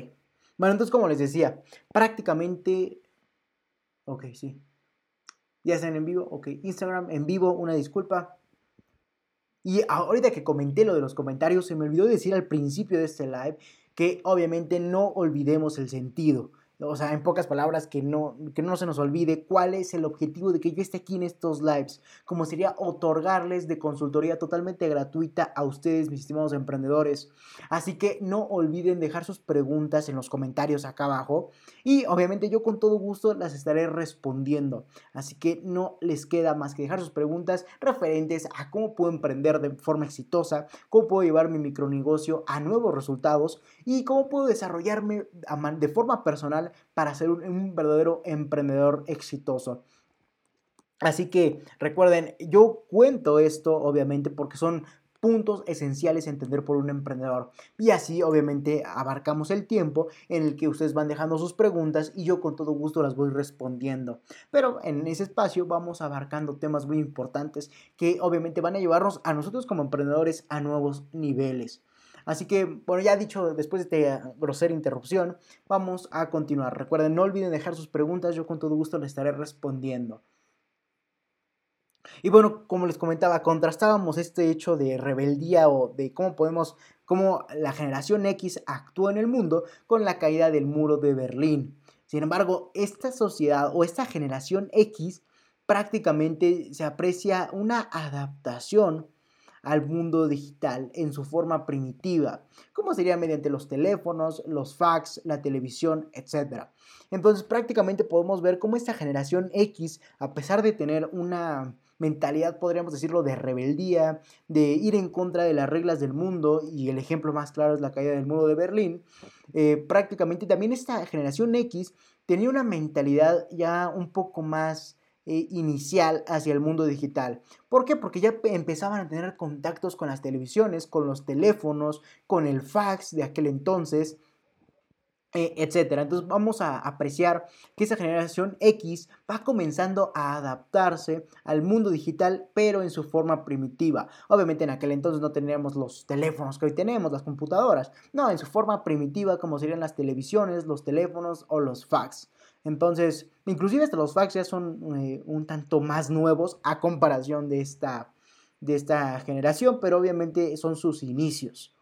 Bueno, entonces como les decía, prácticamente... Ok, sí. Ya están en vivo. Ok. Instagram en vivo, una disculpa. Y ahorita que comenté lo de los comentarios, se me olvidó decir al principio de este live que obviamente no olvidemos el sentido o sea, en pocas palabras, que no, que no se nos olvide cuál es el objetivo de que yo esté aquí en estos lives, como sería otorgarles de consultoría totalmente gratuita a ustedes, mis estimados emprendedores. Así que no olviden dejar sus preguntas en los comentarios acá abajo y obviamente yo con todo gusto las estaré respondiendo. Así que no les queda más que dejar sus preguntas referentes a cómo puedo emprender de forma exitosa, cómo puedo llevar mi micronegocio a nuevos resultados y cómo puedo desarrollarme de forma personal para ser un, verdadero emprendedor exitoso. Así que recuerden, yo cuento esto obviamente porque son puntos esenciales a entender por un emprendedor. Y así obviamente abarcamos el tiempo en el que ustedes van dejando sus preguntas y yo con todo gusto las voy respondiendo. Pero en ese espacio vamos abarcando temas muy importantes que obviamente van a llevarnos a nosotros como emprendedores a nuevos niveles. Así que, bueno, ya dicho después de esta grosera interrupción, vamos a continuar. Recuerden, no olviden dejar sus preguntas, yo con todo gusto les estaré respondiendo. Y bueno, como les comentaba, contrastábamos este hecho de rebeldía o de cómo podemos, cómo la generación X actúa en el mundo con la caída del muro de Berlín. Sin embargo, esta sociedad o esta generación X prácticamente se aprecia una adaptación al mundo digital en su forma primitiva, como sería mediante los teléfonos, los fax, la televisión, etc. Entonces prácticamente podemos ver cómo esta generación X, a pesar de tener una mentalidad, podríamos decirlo, de rebeldía, de ir en contra de las reglas del mundo, y el ejemplo más claro es la caída del muro de Berlín, eh, prácticamente también esta generación X tenía una mentalidad ya un poco más eh, inicial hacia el mundo digital. ¿Por qué? Porque ya empezaban a tener contactos con las televisiones, con los teléfonos, con el fax de aquel entonces. Eh, etcétera. Entonces vamos a apreciar que esa generación X va comenzando a adaptarse al mundo digital, pero en su forma primitiva. Obviamente en aquel entonces no teníamos los teléfonos que hoy tenemos, las computadoras. No, en su forma primitiva, como serían las televisiones, los teléfonos o los fax. Entonces, inclusive hasta los fax ya son eh, un tanto más nuevos a comparación de esta, de esta generación, pero obviamente son sus inicios.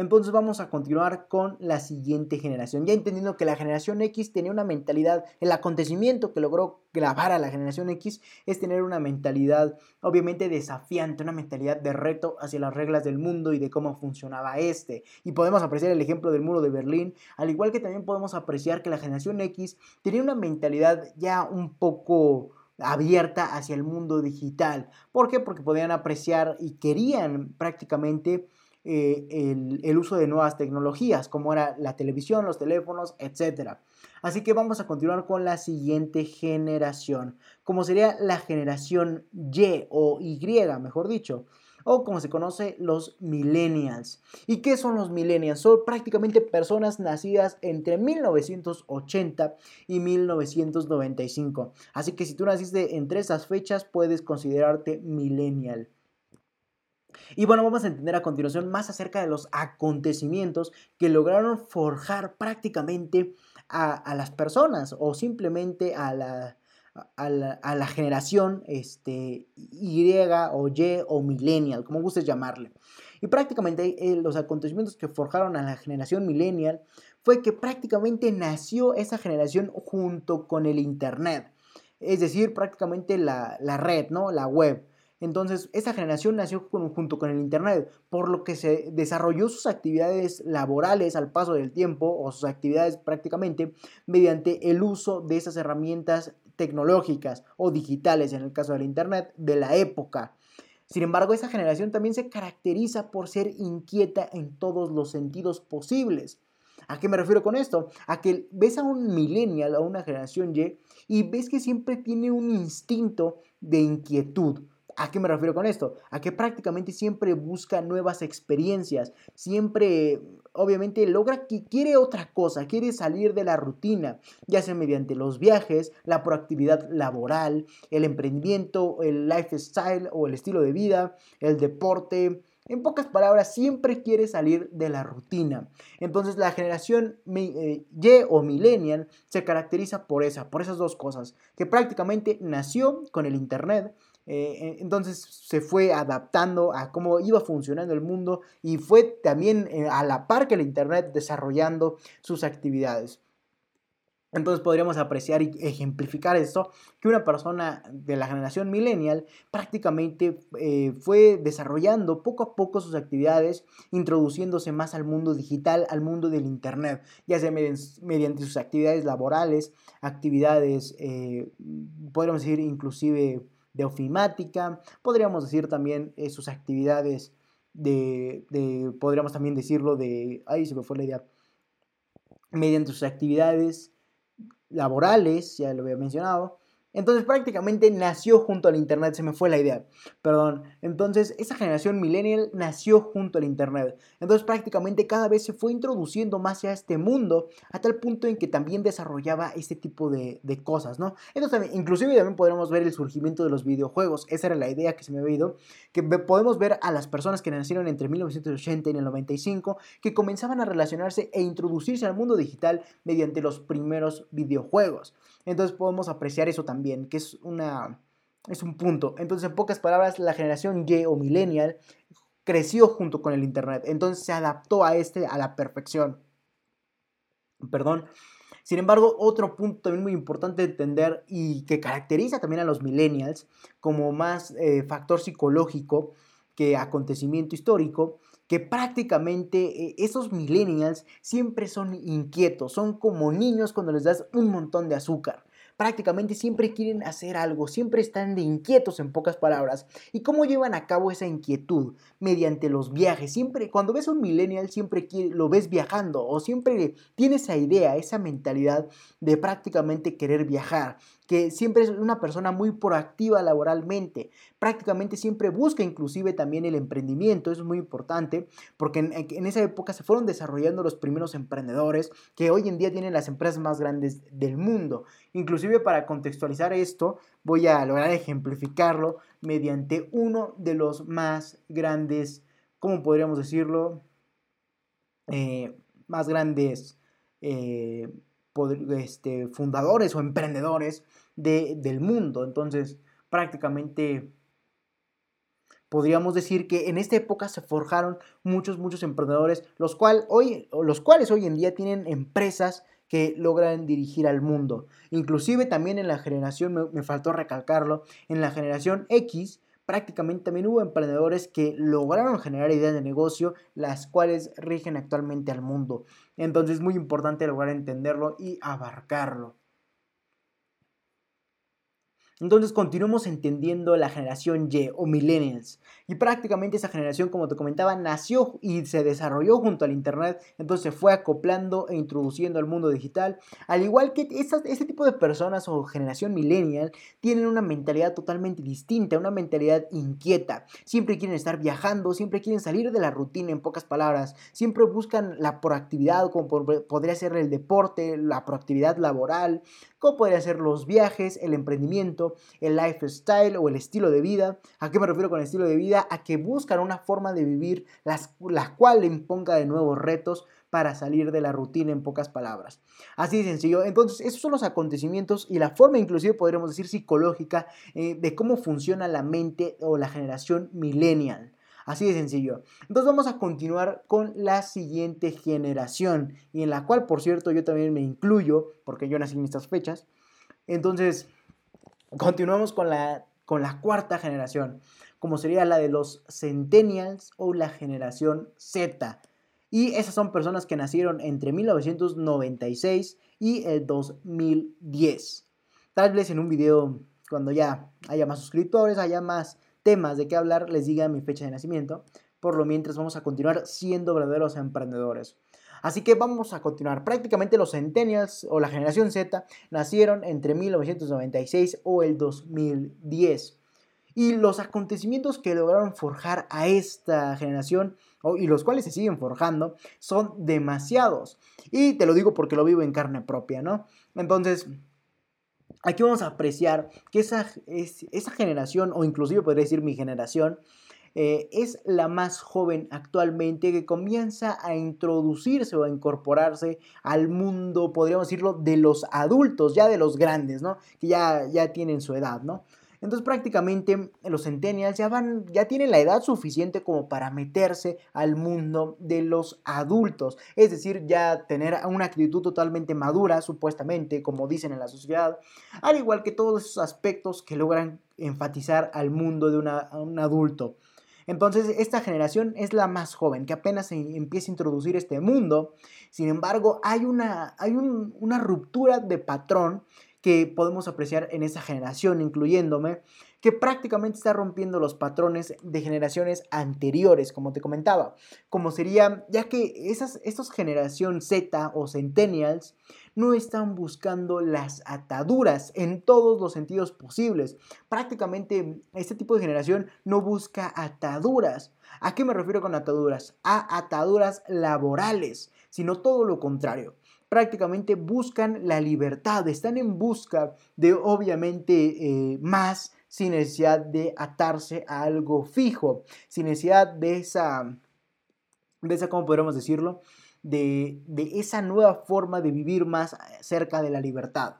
Entonces vamos a continuar con la siguiente generación. Ya entendiendo que la generación X tenía una mentalidad, el acontecimiento que logró grabar a la generación X es tener una mentalidad obviamente desafiante, una mentalidad de reto hacia las reglas del mundo y de cómo funcionaba este. Y podemos apreciar el ejemplo del muro de Berlín, al igual que también podemos apreciar que la generación X tenía una mentalidad ya un poco abierta hacia el mundo digital. ¿Por qué? Porque podían apreciar y querían prácticamente eh, el, uso de nuevas tecnologías, como era la televisión, los teléfonos, etc. Así que vamos a continuar con la siguiente generación, como sería la generación Y o Y, mejor dicho o como se conoce los millennials. ¿Y qué son los millennials? Son prácticamente personas nacidas entre 1980 y 1995. Así que si tú naciste entre esas fechas puedes considerarte millennial. Y bueno, vamos a entender a continuación más acerca de los acontecimientos que lograron forjar prácticamente a, las personas o simplemente a la, a la, generación este, Y o Y o millennial, como gustes llamarle. Y prácticamente eh, los acontecimientos que forjaron a la generación millennial fue que prácticamente nació esa generación junto con el Internet. Es decir, prácticamente la, la red, ¿no? La web. Entonces, esa generación nació junto con el Internet, por lo que se desarrolló sus actividades laborales al paso del tiempo, o sus actividades prácticamente, mediante el uso de esas herramientas tecnológicas o digitales, en el caso del Internet, de la época. Sin embargo, esa generación también se caracteriza por ser inquieta en todos los sentidos posibles. ¿A qué me refiero con esto? A que ves a un millennial, a una generación Y, y ves que siempre tiene un instinto de inquietud. ¿A qué me refiero con esto? A que prácticamente siempre busca nuevas experiencias, siempre obviamente logra que quiere otra cosa, quiere salir de la rutina, ya sea mediante los viajes, la proactividad laboral, el emprendimiento, el lifestyle o el estilo de vida, el deporte, en pocas palabras, siempre quiere salir de la rutina. Entonces la generación eh, Y o millennial se caracteriza por esa, por esas dos cosas, que prácticamente nació con el Internet, eh, entonces se fue adaptando a cómo iba funcionando el mundo y fue también eh, a la par que el Internet desarrollando sus actividades. Entonces podríamos apreciar y ejemplificar esto, que una persona de la generación millennial prácticamente eh, fue desarrollando poco a poco sus actividades, introduciéndose más al mundo digital, al mundo del Internet, ya sea mediante, sus actividades laborales, actividades, podríamos decir inclusive de ofimática, podríamos decir también eh, sus actividades de, podríamos también decirlo de, ahí se me fue la idea, mediante sus actividades laborales, ya lo había mencionado, entonces prácticamente nació junto al Internet, se me fue la idea, perdón. Entonces esa generación millennial nació junto al Internet. Entonces prácticamente cada vez se fue introduciendo más a este mundo a tal punto en que también desarrollaba este tipo de, cosas, ¿no? Entonces también, inclusive también podremos ver el surgimiento de los videojuegos. Esa era la idea que se me había ido, que podemos ver a las personas que nacieron entre 1980 y el 95 que comenzaban a relacionarse e introducirse al mundo digital mediante los primeros videojuegos. Entonces podemos apreciar eso también, que es, una, es un punto. Entonces, en pocas palabras, la generación Y o millennial creció junto con el Internet. Entonces se adaptó a este a la perfección. Perdón. Sin embargo, otro punto también muy importante de entender y que caracteriza también a los millennials como más eh, factor psicológico que acontecimiento histórico, que prácticamente eh, esos millennials siempre son inquietos, son como niños cuando les das un montón de azúcar prácticamente siempre quieren hacer algo, siempre están de inquietos en pocas palabras. ¿Y cómo llevan a cabo esa inquietud? Mediante los viajes. Siempre, cuando ves a un millennial, siempre lo ves viajando o siempre tiene esa idea, esa mentalidad de prácticamente querer viajar que siempre es una persona muy proactiva laboralmente, prácticamente siempre busca inclusive también el emprendimiento, eso es muy importante, porque en, esa época se fueron desarrollando los primeros emprendedores que hoy en día tienen las empresas más grandes del mundo. Inclusive para contextualizar esto, voy a lograr ejemplificarlo mediante uno de los más grandes, ¿cómo podríamos decirlo? Eh, más grandes eh, este, fundadores o emprendedores del mundo. Entonces, prácticamente podríamos decir que en esta época se forjaron muchos, muchos emprendedores, los, cual hoy, los cuales hoy en día tienen empresas que logran dirigir al mundo. Inclusive también en la generación, me faltó recalcarlo, en la generación X, prácticamente también hubo emprendedores que lograron generar ideas de negocio, las cuales rigen actualmente al mundo. Entonces es muy importante lograr entenderlo y abarcarlo. Entonces continuamos entendiendo la generación Y o millennials. Y prácticamente esa generación, como te comentaba, nació y se desarrolló junto al Internet. Entonces se fue acoplando e introduciendo al mundo digital. Al igual que este tipo de personas o generación millennial tienen una mentalidad totalmente distinta, una mentalidad inquieta. Siempre quieren estar viajando, siempre quieren salir de la rutina en pocas palabras. Siempre buscan la proactividad, como podría ser el deporte, la proactividad laboral, como podría ser los viajes, el emprendimiento, el lifestyle o el estilo de vida. ¿A qué me refiero con estilo de vida? A que buscan una forma de vivir las, la cual le imponga de nuevos retos para salir de la rutina en pocas palabras. Así de sencillo. Entonces, esos son los acontecimientos y la forma inclusive podríamos decir psicológica eh, de cómo funciona la mente o la generación millennial. Así de sencillo. Entonces vamos a continuar con la siguiente generación y en la cual, por cierto, yo también me incluyo porque yo nací en estas fechas. Entonces, continuamos con la, con la cuarta generación. como sería la de los Centennials o la generación Z. Y esas son personas que nacieron entre 1996 y el 2010. Tal vez en un video, cuando ya haya más suscriptores, haya más temas de qué hablar, les diga mi fecha de nacimiento. Por lo mientras vamos a continuar siendo verdaderos emprendedores. Así que vamos a continuar. Prácticamente los Centennials o la generación Z nacieron entre 1996 o el 2010. Y los acontecimientos que lograron forjar a esta generación y los cuales se siguen forjando son demasiados. Y te lo digo porque lo vivo en carne propia, ¿no? Entonces, aquí vamos a apreciar que esa, esa generación, o inclusive podría decir mi generación, eh, es la más joven actualmente que comienza a introducirse o a incorporarse al mundo, podríamos decirlo, de los adultos, ya de los grandes, ¿no? Que ya, ya tienen su edad, ¿no? Entonces prácticamente los centennials ya van, ya tienen la edad suficiente como para meterse al mundo de los adultos. Es decir, ya tener una actitud totalmente madura, supuestamente, como dicen en la sociedad, al igual que todos esos aspectos que logran enfatizar al mundo de un adulto. Entonces, esta generación es la más joven, que apenas empieza a introducir este mundo. Sin embargo, hay una, hay una ruptura de patrón que podemos apreciar en esa generación, incluyéndome, que prácticamente está rompiendo los patrones de generaciones anteriores, como te comentaba, como sería, ya que esas, estos generación Z o centennials no están buscando las ataduras en todos los sentidos posibles. Prácticamente este tipo de generación no busca ataduras. ¿A qué me refiero con ataduras? A ataduras laborales, sino todo lo contrario prácticamente buscan la libertad, están en busca de obviamente eh, más sin necesidad de atarse a algo fijo, sin necesidad de esa, de esa, ¿cómo podríamos decirlo? De, de esa nueva forma de vivir más cerca de la libertad.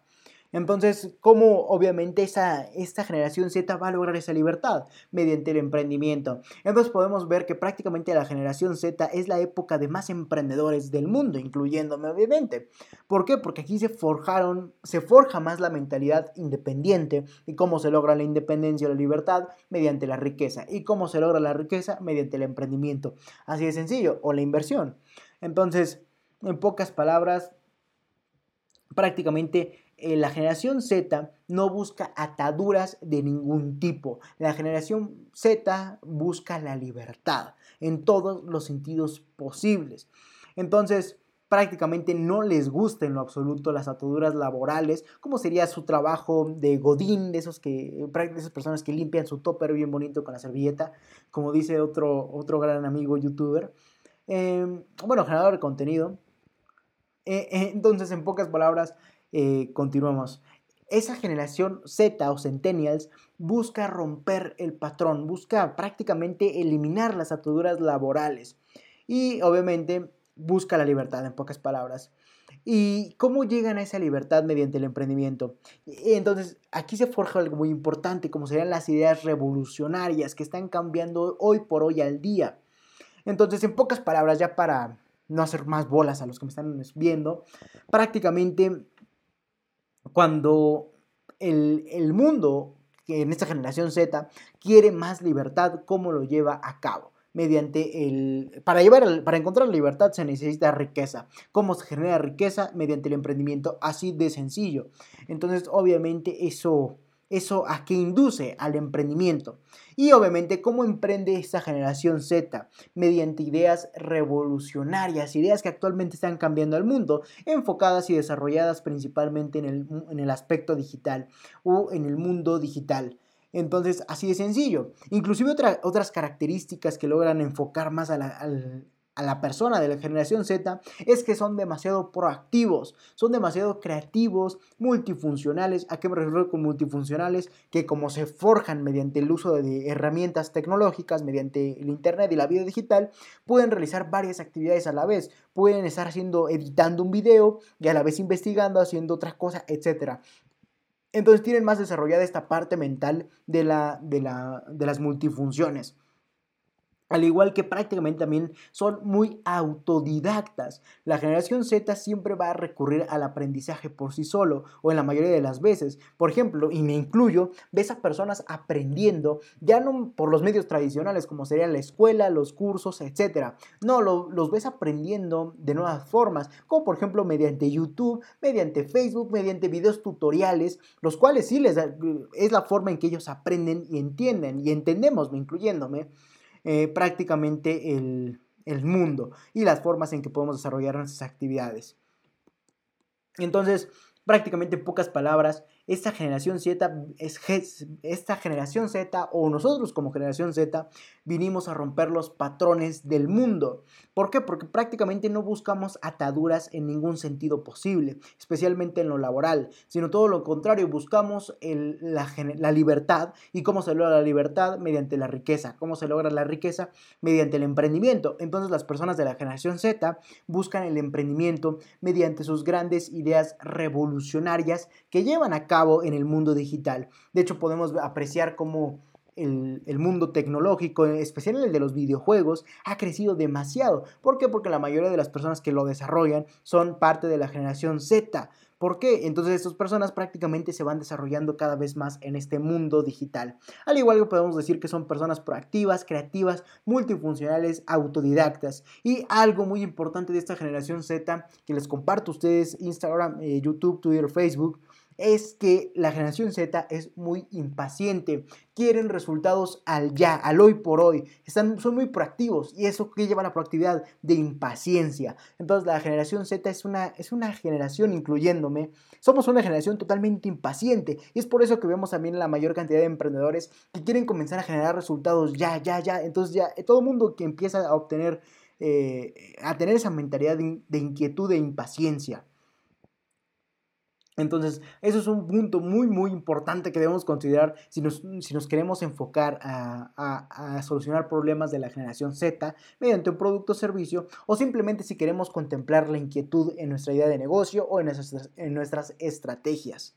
Entonces, ¿cómo obviamente esa, esta generación Z va a lograr esa libertad? Mediante el emprendimiento. Entonces podemos ver que prácticamente la generación Z es la época de más emprendedores del mundo, incluyéndome obviamente. ¿Por qué? Porque aquí se forjaron, se forja más la mentalidad independiente y cómo se logra la independencia o la libertad mediante la riqueza y cómo se logra la riqueza mediante el emprendimiento. Así de sencillo, o la inversión. Entonces, en pocas palabras, prácticamente eh, la generación Z no busca ataduras de ningún tipo. La generación Z busca la libertad en todos los sentidos posibles. Entonces, prácticamente no les gusta en lo absoluto las ataduras laborales, como sería su trabajo de godín, de, esos que, esas personas que limpian su topper bien bonito con la servilleta, como dice otro, otro gran amigo youtuber. Em, bueno, generador de contenido. Eh, eh, entonces, en pocas palabras, eh, continuamos. Esa generación Z o Centennials busca romper el patrón, busca prácticamente eliminar las ataduras laborales y obviamente busca la libertad, en pocas palabras. ¿Y cómo llegan a esa libertad mediante el emprendimiento? Entonces, aquí se forja algo muy importante, como serían las ideas revolucionarias que están cambiando hoy por hoy al día. Entonces, en pocas palabras, ya para no hacer más bolas a los que me están viendo, prácticamente cuando el, mundo, que en esta generación Z, quiere más libertad, ¿cómo lo lleva a cabo? mediante el para llevar para encontrar libertad se necesita riqueza. ¿Cómo se genera riqueza? Mediante el emprendimiento, así de sencillo. Entonces, obviamente eso ¿Eso a qué induce? Al emprendimiento. Y obviamente, ¿cómo emprende esta generación Z? Mediante ideas revolucionarias, ideas que actualmente están cambiando el mundo, enfocadas y desarrolladas principalmente en el, en el aspecto digital o en el mundo digital. Entonces, así de sencillo. Inclusive otras características que logran enfocar más al, a la persona de la generación Z es que son demasiado proactivos, son demasiado creativos, multifuncionales. ¿A qué me refiero con multifuncionales? Que como se forjan mediante el uso de herramientas tecnológicas, mediante el Internet y la vida digital, pueden realizar varias actividades a la vez. Pueden estar haciendo, editando un video y a la vez investigando, haciendo otra cosa, etc. Entonces tienen más desarrollada esta parte mental de, la, de, la, de las multifunciones. Al igual que prácticamente también son muy autodidactas. La generación Z siempre va a recurrir al aprendizaje por sí solo o en la mayoría de las veces. Por ejemplo, y me incluyo, ves a personas aprendiendo ya no por los medios tradicionales como sería la escuela, los cursos, etc. No, los ves aprendiendo de nuevas formas, como por ejemplo mediante YouTube, mediante Facebook, mediante videos tutoriales, los cuales sí les es la forma en que ellos aprenden y entienden y entendemos, me incluyéndome. Eh, prácticamente el, el mundo y las formas en que podemos desarrollar nuestras actividades. Entonces, prácticamente en pocas palabras, esta generación Z, es, esta generación Z o nosotros como generación Z vinimos a romper los patrones del mundo. ¿Por qué? Porque prácticamente no buscamos ataduras en ningún sentido posible, especialmente en lo laboral, sino todo lo contrario, buscamos la, la libertad y cómo se logra la libertad mediante la riqueza, cómo se logra la riqueza mediante el emprendimiento. Entonces las personas de la generación Z buscan el emprendimiento mediante sus grandes ideas revolucionarias que llevan a cabo en el mundo digital. De hecho, podemos apreciar cómo el, mundo tecnológico, en especial el de los videojuegos, ha crecido demasiado. ¿Por qué? Porque la mayoría de las personas que lo desarrollan son parte de la generación Z. ¿Por qué? Entonces estas personas prácticamente se van desarrollando cada vez más en este mundo digital. Al igual que podemos decir que son personas proactivas, creativas, multifuncionales, autodidactas. Y algo muy importante de esta generación Z que les comparto a ustedes, Instagram, eh, YouTube, Twitter, Facebook, es que la generación Z es muy impaciente, quieren resultados al ya, al hoy por hoy, Están, son muy proactivos y eso que lleva a la proactividad de impaciencia. Entonces la generación Z es una, es una generación, incluyéndome, somos una generación totalmente impaciente y es por eso que vemos también la mayor cantidad de emprendedores que quieren comenzar a generar resultados ya, ya, ya. Entonces ya todo el mundo que empieza a obtener, eh, a tener esa mentalidad de, de inquietud, de impaciencia. Entonces, eso es un punto muy, muy importante que debemos considerar si nos, si nos queremos enfocar a, solucionar problemas de la generación Z mediante un producto o servicio, o simplemente si queremos contemplar la inquietud en nuestra idea de negocio o en nuestras, en nuestras estrategias.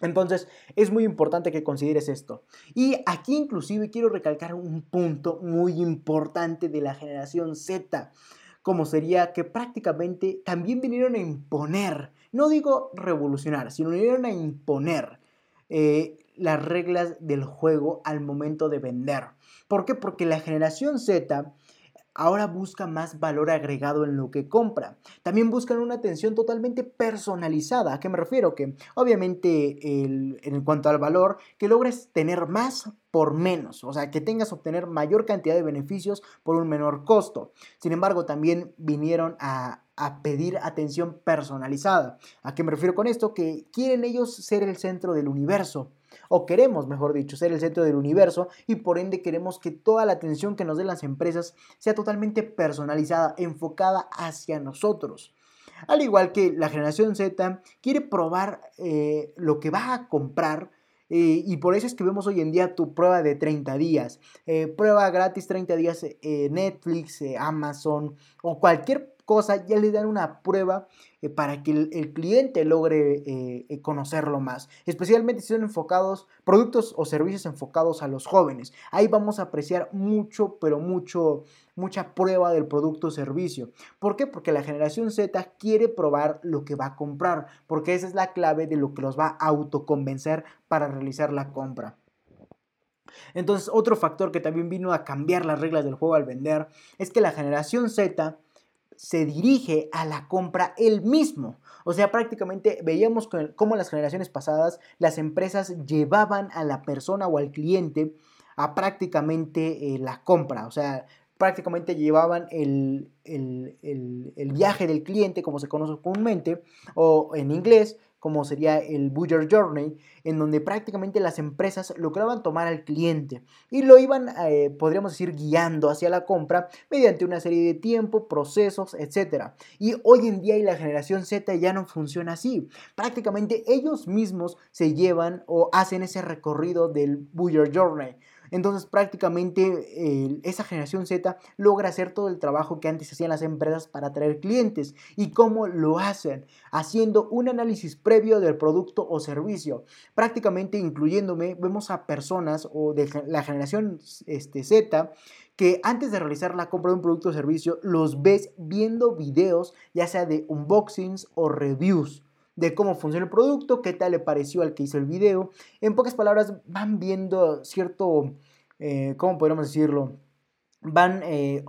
Entonces, es muy importante que consideres esto. Y aquí inclusive quiero recalcar un punto muy importante de la generación Z como sería que prácticamente también vinieron a imponer, no digo revolucionar, sino vinieron a imponer eh, las reglas del juego al momento de vender. ¿Por qué? Porque la generación Z ahora busca más valor agregado en lo que compra. También buscan una atención totalmente personalizada. ¿A qué me refiero? Que obviamente en cuanto al valor, que logres tener más por menos, o sea, que tengas obtener mayor cantidad de beneficios por un menor costo. Sin embargo, también vinieron a, a pedir atención personalizada. ¿A qué me refiero con esto? Que quieren ellos ser el centro del universo o queremos, mejor dicho, ser el centro del universo y por ende queremos que toda la atención que nos den las empresas sea totalmente personalizada, enfocada hacia nosotros. Al igual que la generación Z quiere probar eh, lo que va a comprar, eh, y por eso es que vemos hoy en día tu prueba de 30 días. Eh, prueba gratis 30 días Netflix, Amazon o cualquier cosa, ya le dan una prueba eh, para que el, cliente logre eh, eh, conocerlo más, especialmente si son enfocados, productos o servicios enfocados a los jóvenes. Ahí vamos a apreciar mucho, pero mucho, mucha prueba del producto o servicio. ¿Por qué? Porque la generación Z quiere probar lo que va a comprar, porque esa es la clave de lo que los va a autoconvencer para realizar la compra. Entonces, otro factor que también vino a cambiar las reglas del juego al vender es que la generación Z se dirige a la compra él mismo. O sea, prácticamente veíamos cómo las generaciones pasadas las empresas llevaban a la persona o al cliente a prácticamente eh, la compra. O sea, prácticamente llevaban el, el, viaje del cliente, como se conoce comúnmente, o en inglés, como sería el Buyer Journey, en donde prácticamente las empresas lograban tomar al cliente y lo iban, eh, podríamos decir, guiando hacia la compra mediante una serie de tiempo, procesos, etc. Y hoy en día y la generación Z ya no funciona así. Prácticamente ellos mismos se llevan o hacen ese recorrido del Buyer Journey. Entonces prácticamente esa generación Z logra hacer todo el trabajo que antes hacían las empresas para atraer clientes. ¿Y cómo lo hacen? Haciendo un análisis previo del producto o servicio. Prácticamente incluyéndome, vemos a personas o de la generación este, Z que antes de realizar la compra de un producto o servicio los ves viendo videos ya sea de unboxings o reviews de cómo funciona el producto, qué tal le pareció al que hizo el video. En pocas palabras, van viendo cierto, eh, ¿cómo podríamos decirlo? Van eh,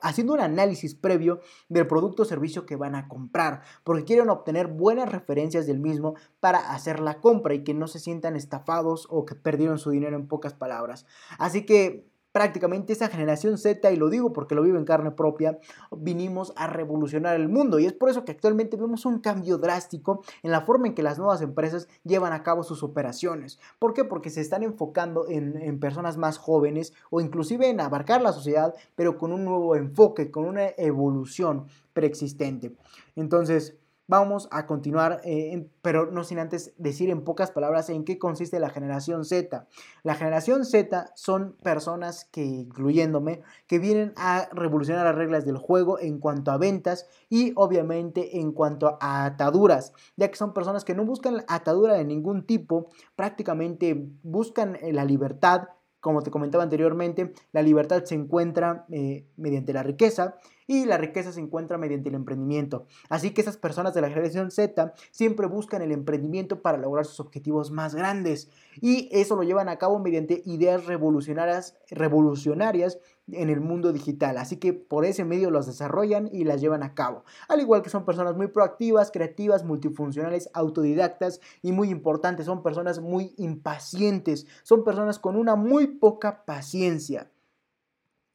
haciendo un análisis previo del producto o servicio que van a comprar, porque quieren obtener buenas referencias del mismo para hacer la compra y que no se sientan estafados o que perdieron su dinero en pocas palabras. Así que prácticamente esa generación Z, y lo digo porque lo vivo en carne propia, vinimos a revolucionar el mundo. Y es por eso que actualmente vemos un cambio drástico en la forma en que las nuevas empresas llevan a cabo sus operaciones. ¿Por qué? Porque se están enfocando en, en personas más jóvenes o inclusive en abarcar la sociedad, pero con un nuevo enfoque, con una evolución preexistente. Entonces, Vamos a continuar, eh, pero no sin antes decir en pocas palabras en qué consiste la generación Z. La generación Z son personas que, incluyéndome, que vienen a revolucionar las reglas del juego en cuanto a ventas y obviamente en cuanto a ataduras, ya que son personas que no buscan atadura de ningún tipo, prácticamente buscan eh, la libertad, como te comentaba anteriormente, la libertad se encuentra eh, mediante la riqueza y la riqueza se encuentra mediante el emprendimiento. Así que esas personas de la generación Z siempre buscan el emprendimiento para lograr sus objetivos más grandes y eso lo llevan a cabo mediante ideas revolucionarias, revolucionarias en el mundo digital. Así que por ese medio los desarrollan y las llevan a cabo. Al igual que son personas muy proactivas, creativas, multifuncionales, autodidactas y muy importantes, son personas muy impacientes, son personas con una muy poca paciencia.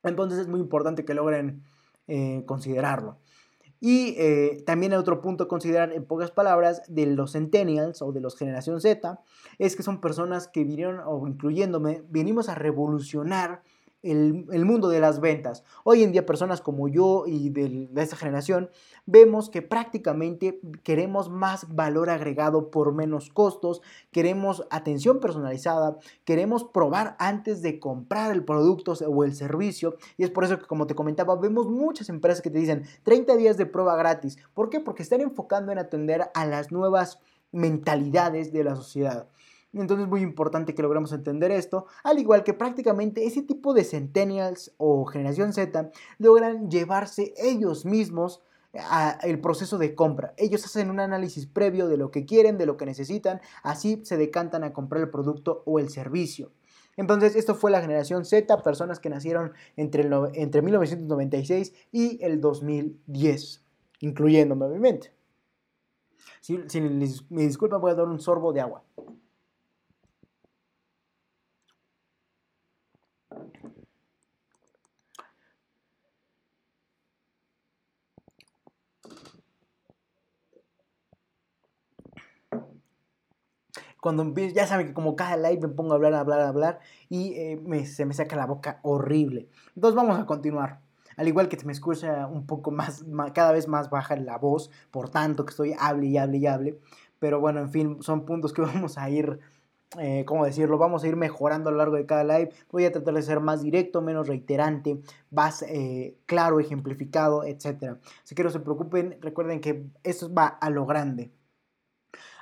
Entonces es muy importante que logren eh, considerarlo. Y eh, también otro punto a considerar, en pocas palabras, de los centennials o de los generación Z, es que son personas que vinieron, o incluyéndome, venimos a revolucionar el, mundo de las ventas. Hoy en día personas como yo y de, de esta generación vemos que prácticamente queremos más valor agregado por menos costos, queremos atención personalizada, queremos probar antes de comprar el producto o el servicio y es por eso que como te comentaba vemos muchas empresas que te dicen 30 días de prueba gratis. ¿Por qué? Porque están enfocando en atender a las nuevas mentalidades de la sociedad. Entonces es muy importante que logremos entender esto, al igual que prácticamente ese tipo de centennials o generación Z logran llevarse ellos mismos el proceso de compra. Ellos hacen un análisis previo de lo que quieren, de lo que necesitan, así se decantan a comprar el producto o el servicio. Entonces, esto fue la generación Z, personas que nacieron entre, entre 1996 y el 2010, incluyéndome obviamente. Si, si me disculpan, voy a dar un sorbo de agua. Cuando empiezo, ya saben que como cada live me pongo a hablar, hablar, hablar y eh, se me saca la boca horrible. Entonces vamos a continuar. Al igual que se me escucha un poco más, cada vez más baja la voz, por tanto que estoy hable y hable y hable. Pero bueno, en fin, son puntos que vamos a ir, eh, ¿cómo decirlo? Vamos a ir mejorando a lo largo de cada live. Voy a tratar de ser más directo, menos reiterante, más eh, claro, ejemplificado, etc. Así que no se preocupen, recuerden que esto va a lo grande.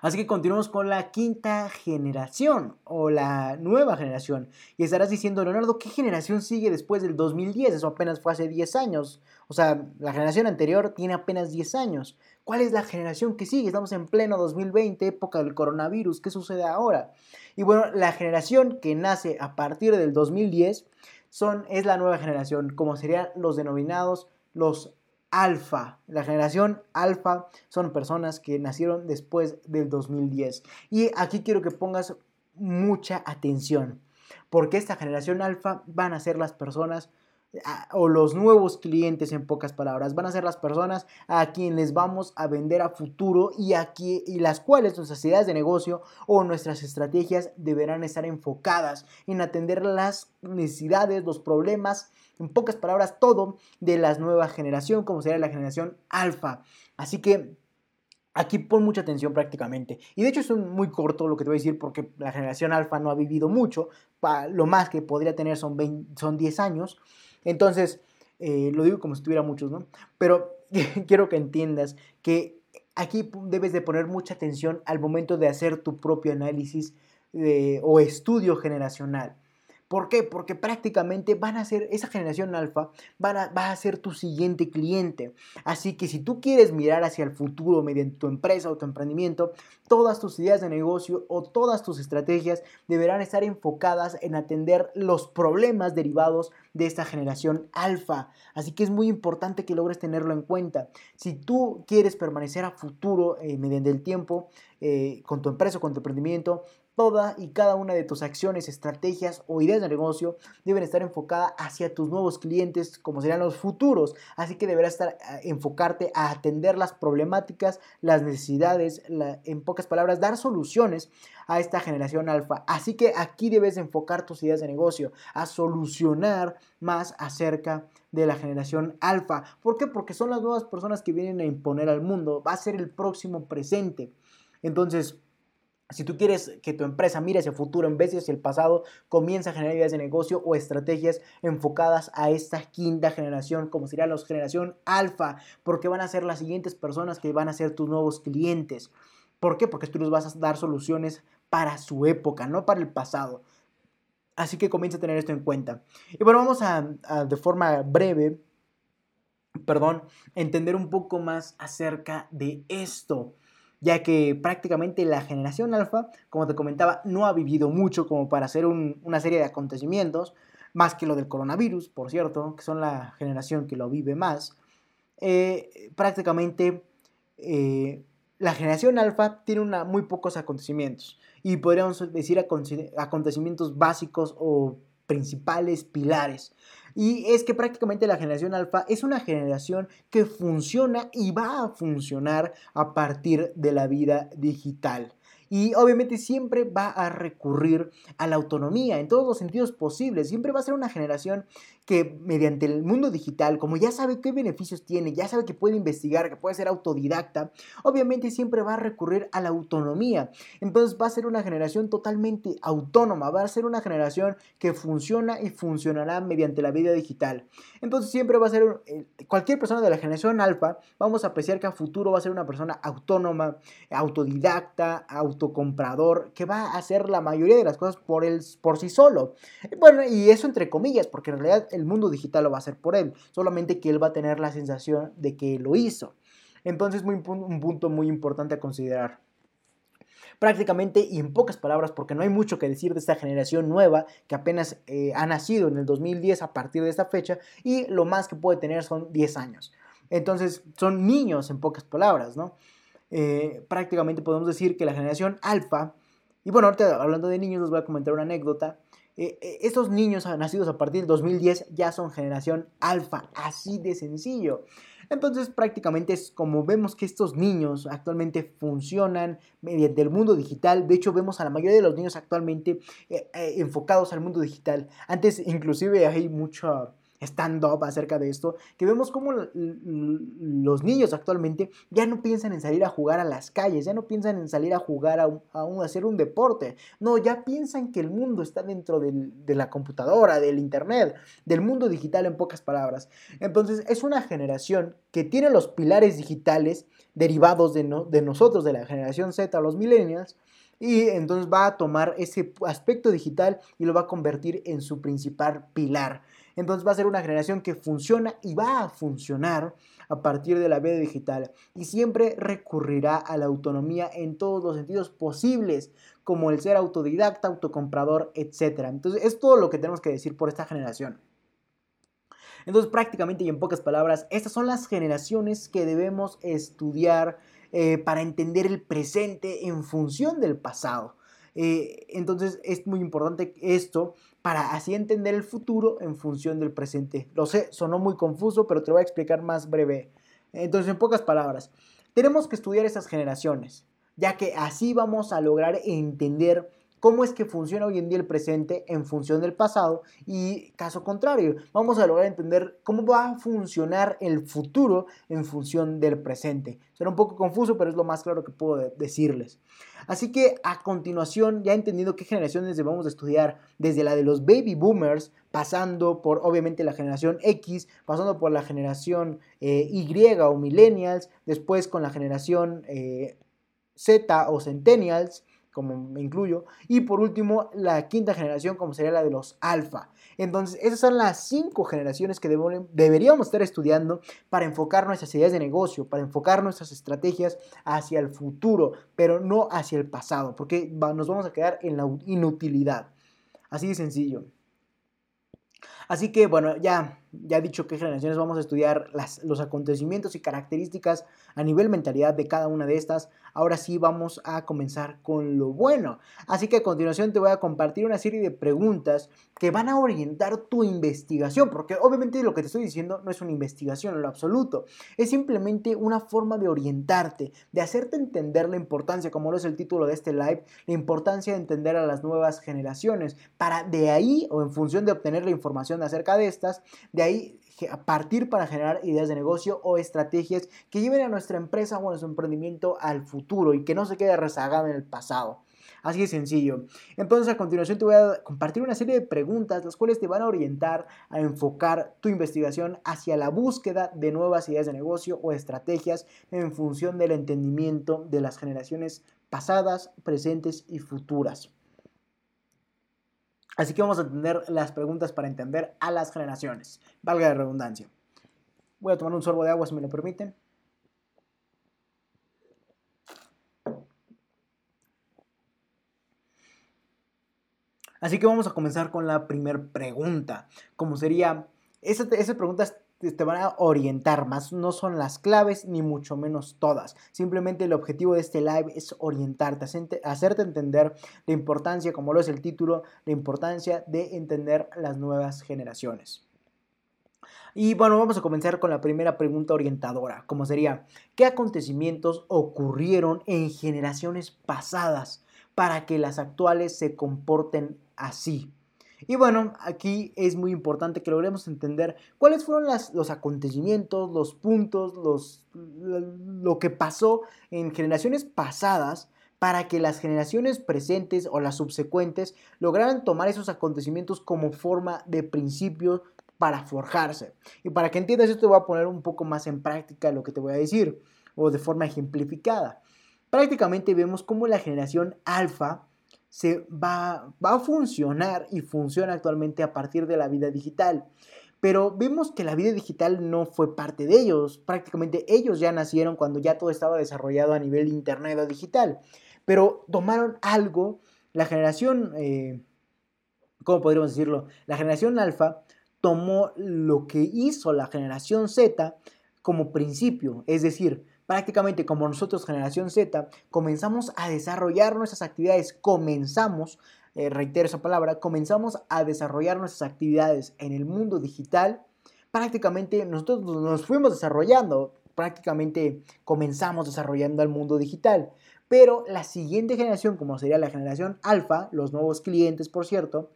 Así que continuamos con la quinta generación o la nueva generación. Y estarás diciendo, Leonardo, ¿qué generación sigue después del 2010? Eso apenas fue hace 10 años. O sea, la generación anterior tiene apenas 10 años. ¿Cuál es la generación que sigue? Estamos en pleno 2020, época del coronavirus. ¿Qué sucede ahora? Y bueno, la generación que nace a partir del 2010 son, es la nueva generación, como serían los denominados los alfa. La generación alfa son personas que nacieron después del 2010. Y aquí quiero que pongas mucha atención, porque esta generación alfa van a ser las personas o los nuevos clientes en pocas palabras van a ser las personas a quienes vamos a vender a futuro y aquí y las cuales nuestras ideas de negocio o nuestras estrategias deberán estar enfocadas en atender las necesidades, los problemas, en pocas palabras todo de la nueva generación como sería la generación alfa. Así que Aquí pon mucha atención prácticamente. Y de hecho es muy corto lo que te voy a decir porque la generación alfa no ha vivido mucho. Lo más que podría tener son, son 10 años. Entonces, eh, lo digo como si tuviera muchos, ¿no? Pero quiero que entiendas que aquí debes de poner mucha atención al momento de hacer tu propio análisis o estudio generacional. ¿Por qué? Porque prácticamente van a ser, esa generación alfa va a ser tu siguiente cliente. Así que si tú quieres mirar hacia el futuro mediante tu empresa o tu emprendimiento, todas tus ideas de negocio o todas tus estrategias deberán estar enfocadas en atender los problemas derivados de esta generación alfa. Así que es muy importante que logres tenerlo en cuenta. Si tú quieres permanecer a futuro eh, mediante el tiempo eh, con tu empresa o con tu emprendimiento, Toda y cada una de tus acciones, estrategias o ideas de negocio deben estar enfocadas hacia tus nuevos clientes, como serán los futuros. Así que deberás estar, eh, enfocarte a atender las problemáticas, las necesidades, en pocas palabras, dar soluciones a esta generación alfa. Así que aquí debes enfocar tus ideas de negocio a solucionar más acerca de la generación alfa. ¿Por qué? Porque son las nuevas personas que vienen a imponer al mundo. Va a ser el próximo presente. Entonces, si tú quieres que tu empresa mire hacia el futuro en vez de hacia el pasado, comienza a generar ideas de negocio o estrategias enfocadas a esta quinta generación, como sería la generación alfa, porque van a ser las siguientes personas que van a ser tus nuevos clientes. ¿Por qué? Porque tú les vas a dar soluciones para su época, no para el pasado. Así que comienza a tener esto en cuenta. Y bueno, vamos a, a de forma breve, perdón, entender un poco más acerca de esto ya que prácticamente la generación alfa, como te comentaba, no ha vivido mucho como para hacer una serie de acontecimientos, más que lo del coronavirus, por cierto, que son la generación que lo vive más. Eh, prácticamente eh, la generación alfa tiene muy pocos acontecimientos y podríamos decir acontecimientos básicos o principales pilares. Y es que prácticamente la generación alfa es una generación que funciona y va a funcionar a partir de la vida digital y obviamente siempre va a recurrir a la autonomía en todos los sentidos posibles. Siempre va a ser una generación que mediante el mundo digital, como ya sabe qué beneficios tiene, ya sabe que puede investigar, que puede ser autodidacta, obviamente siempre va a recurrir a la autonomía. Entonces va a ser una generación totalmente autónoma, va a ser una generación que funciona y funcionará mediante la vida digital. Entonces siempre va a ser, eh, cualquier persona de la generación alfa, vamos a apreciar que a futuro va a ser una persona autónoma, autodidacta, autocomprador, que va a hacer la mayoría de las cosas por, él, por sí solo. Bueno, y eso entre comillas, porque en realidad el mundo digital lo va a hacer por él, solamente que él va a tener la sensación de que lo hizo. Entonces, muy, un punto muy importante a considerar. Prácticamente y en pocas palabras, porque no hay mucho que decir de esta generación nueva que apenas eh, ha nacido en el 2010 a partir de esta fecha y lo más que puede tener son 10 años. Entonces, son niños en pocas palabras, ¿no? Eh, prácticamente podemos decir que la generación alfa, y bueno, hablando de niños, les voy a comentar una anécdota. Eh, eh, estos niños nacidos a partir del 2010 ya son generación alfa, así de sencillo. Entonces prácticamente es como vemos que estos niños actualmente funcionan mediante el mundo digital. De hecho vemos a la mayoría de los niños actualmente eh, enfocados al mundo digital. Antes inclusive hay mucha stand-up acerca de esto, que vemos como los niños actualmente ya no piensan en salir a jugar a las calles, ya no piensan en salir a jugar a, hacer un deporte, no, ya piensan que el mundo está dentro de la computadora, del internet, del mundo digital en pocas palabras. Entonces es una generación que tiene los pilares digitales derivados de, de nosotros, de la generación Z, los millennials, y entonces va a tomar ese aspecto digital y lo va a convertir en su principal pilar. Entonces va a ser una generación que funciona y va a funcionar a partir de la vida digital y siempre recurrirá a la autonomía en todos los sentidos posibles, como el ser autodidacta, autocomprador, etc. Entonces es todo lo que tenemos que decir por esta generación. Entonces prácticamente y en pocas palabras, estas son las generaciones que debemos estudiar eh, para entender el presente en función del pasado. Eh, entonces es muy importante esto para así entender el futuro en función del presente. Lo sé, sonó muy confuso, pero te lo voy a explicar más breve. Entonces, en pocas palabras, tenemos que estudiar esas generaciones, ya que así vamos a lograr entender cómo es que funciona hoy en día el presente en función del pasado y caso contrario, vamos a lograr entender cómo va a funcionar el futuro en función del presente. Será un poco confuso, pero es lo más claro que puedo decirles. Así que a continuación, ya entendido qué generaciones debemos estudiar, desde la de los baby boomers, pasando por obviamente la generación X, pasando por la generación eh, Y o millennials, después con la generación eh, Z o centennials, como me incluyo, y por último la quinta generación como sería la de los alfa. Entonces, esas son las cinco generaciones que deberíamos estar estudiando para enfocar nuestras ideas de negocio, para enfocar nuestras estrategias hacia el futuro, pero no hacia el pasado, porque nos vamos a quedar en la inutilidad. Así de sencillo. Así que bueno, ya, ya he dicho qué generaciones vamos a estudiar los acontecimientos y características a nivel mentalidad de cada una de estas. Ahora sí vamos a comenzar con lo bueno. Así que a continuación te voy a compartir una serie de preguntas que van a orientar tu investigación, porque obviamente lo que te estoy diciendo no es una investigación en lo absoluto, es simplemente una forma de orientarte, de hacerte entender la importancia, como lo es el título de este live, la importancia de entender a las nuevas generaciones, para de ahí o en función de obtener la información acerca de estas, ahí partir para generar ideas de negocio o estrategias que lleven a nuestra empresa o a nuestro emprendimiento al futuro y que no se quede rezagado en el pasado. Así de sencillo. Entonces a continuación te voy a compartir una serie de preguntas las cuales te van a orientar a enfocar tu investigación hacia la búsqueda de nuevas ideas de negocio o estrategias en función del entendimiento de las generaciones pasadas, presentes y futuras. Así que vamos a tener las preguntas para entender a las generaciones. Valga la redundancia. Voy a tomar un sorbo de agua si me lo permiten. Así que vamos a comenzar con la primera pregunta, como sería, esas, preguntas te van a orientar más, no son las claves ni mucho menos todas. Simplemente el objetivo de este live es orientarte, hacerte entender la importancia, como lo es el título, la importancia de entender las nuevas generaciones. Y bueno, vamos a comenzar con la primera pregunta orientadora, como sería, ¿qué acontecimientos ocurrieron en generaciones pasadas para que las actuales se comporten así. Y bueno, aquí es muy importante que logremos entender cuáles fueron los acontecimientos, los puntos, los, lo que pasó en generaciones pasadas para que las generaciones presentes o las subsecuentes lograran tomar esos acontecimientos como forma de principios para forjarse. Y para que entiendas esto voy a poner un poco más en práctica lo que te voy a decir o de forma ejemplificada. Prácticamente vemos cómo la generación alfa se va, va a funcionar y funciona actualmente a partir de la vida digital. Pero vemos que la vida digital no fue parte de ellos. Prácticamente ellos ya nacieron cuando ya todo estaba desarrollado a nivel internet o digital. Pero tomaron algo, la generación, eh, ¿cómo podríamos decirlo? La generación alfa tomó lo que hizo la generación Z como principio. Es decir, prácticamente como nosotros, generación Z, comenzamos a desarrollar nuestras actividades, comenzamos, eh, reitero esa palabra, comenzamos a desarrollar nuestras actividades en el mundo digital, prácticamente nosotros nos fuimos desarrollando, prácticamente comenzamos desarrollando el mundo digital. Pero la siguiente generación, como sería la generación alfa, los nuevos clientes, por cierto,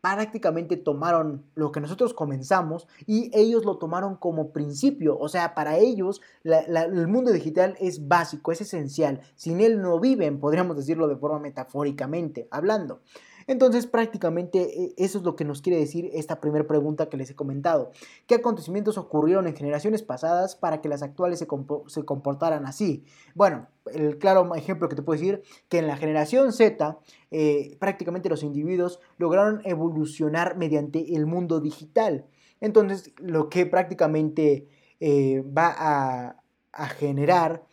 prácticamente tomaron lo que nosotros comenzamos y ellos lo tomaron como principio. O sea, para ellos el mundo digital es básico, es esencial. Sin él no viven, podríamos decirlo de forma metafóricamente hablando. Entonces, prácticamente eh, eso es lo que nos quiere decir esta primera pregunta que les he comentado. ¿Qué acontecimientos ocurrieron en generaciones pasadas para que las actuales se, comportaran así? Bueno, el claro ejemplo que te puedo decir, que en la generación Z, eh, prácticamente los individuos lograron evolucionar mediante el mundo digital. Entonces, lo que prácticamente eh, va a, a generar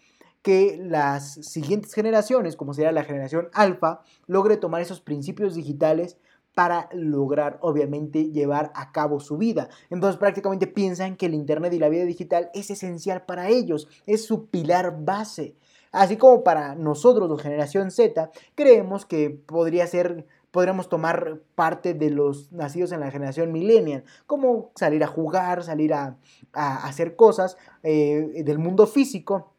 que las siguientes generaciones, como sería la generación alfa, logre tomar esos principios digitales para lograr, obviamente, llevar a cabo su vida. Entonces prácticamente piensan que el Internet y la vida digital es esencial para ellos, es su pilar base. Así como para nosotros, la generación Z, creemos que podría ser podríamos tomar parte de los nacidos en la generación millennial, como salir a jugar, salir a, hacer cosas eh, del mundo físico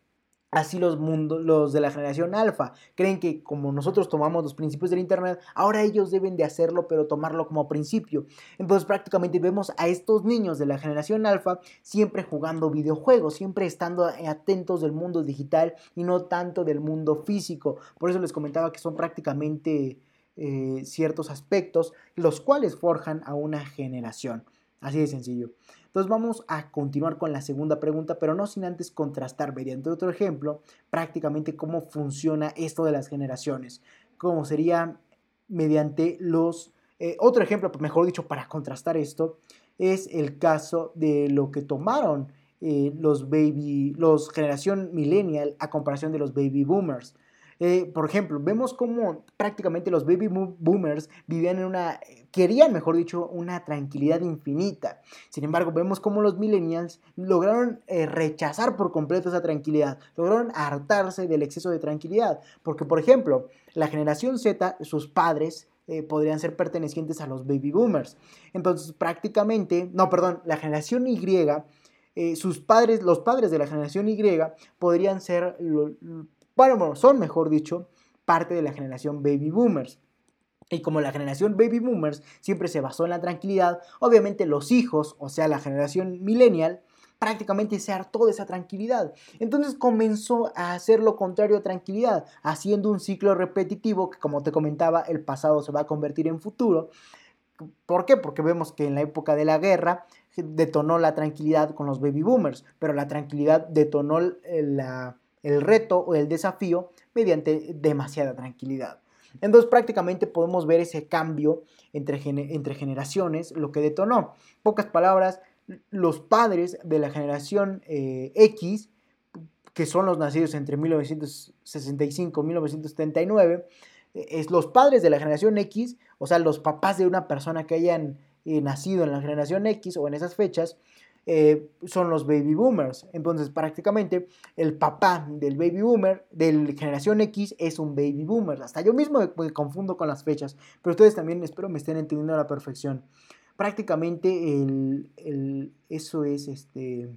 Así los, mundos, los de la generación alfa creen que como nosotros tomamos los principios del Internet, ahora ellos deben de hacerlo, pero tomarlo como principio. Entonces prácticamente vemos a estos niños de la generación alfa siempre jugando videojuegos, siempre estando atentos del mundo digital y no tanto del mundo físico. Por eso les comentaba que son prácticamente eh, ciertos aspectos los cuales forjan a una generación. Así de sencillo. Entonces vamos a continuar con la segunda pregunta, pero no sin antes contrastar mediante otro ejemplo prácticamente cómo funciona esto de las generaciones. Cómo sería mediante los... Eh, otro ejemplo, mejor dicho, para contrastar esto, es el caso de lo que tomaron eh, los baby, los generación millennial a comparación de los baby boomers. Eh, por ejemplo, vemos cómo prácticamente los baby boomers vivían en una, querían, mejor dicho, una tranquilidad infinita. Sin embargo, vemos cómo los millennials lograron eh, rechazar por completo esa tranquilidad, lograron hartarse del exceso de tranquilidad. Porque, por ejemplo, la generación Z, sus padres, eh, podrían ser pertenecientes a los baby boomers. Entonces, prácticamente, no, perdón, la generación Y sus padres, los padres de la generación Y podrían ser bueno, son, mejor dicho, parte de la generación baby boomers. Y como la generación baby boomers siempre se basó en la tranquilidad, obviamente los hijos, o sea, la generación millennial, prácticamente se hartó de esa tranquilidad. Entonces comenzó a hacer lo contrario a tranquilidad, haciendo un ciclo repetitivo que, como te comentaba, el pasado se va a convertir en futuro. ¿Por qué? Porque vemos que en la época de la guerra detonó la tranquilidad con los baby boomers, pero la tranquilidad detonó la el reto o el desafío mediante demasiada tranquilidad. Entonces prácticamente podemos ver ese cambio entre, entre generaciones, lo que detonó. Pocas palabras, los padres de la generación eh, X, que son los nacidos entre 1965 y 1979, es los padres de la generación X, o sea, los papás de una persona que hayan eh, nacido en la generación X o en esas fechas, eh, son los baby boomers. Entonces, prácticamente el papá del baby boomer, de la generación X, es un baby boomer. Hasta yo mismo me, confundo con las fechas, pero ustedes también espero me estén entendiendo a la perfección. Prácticamente el, eso es este,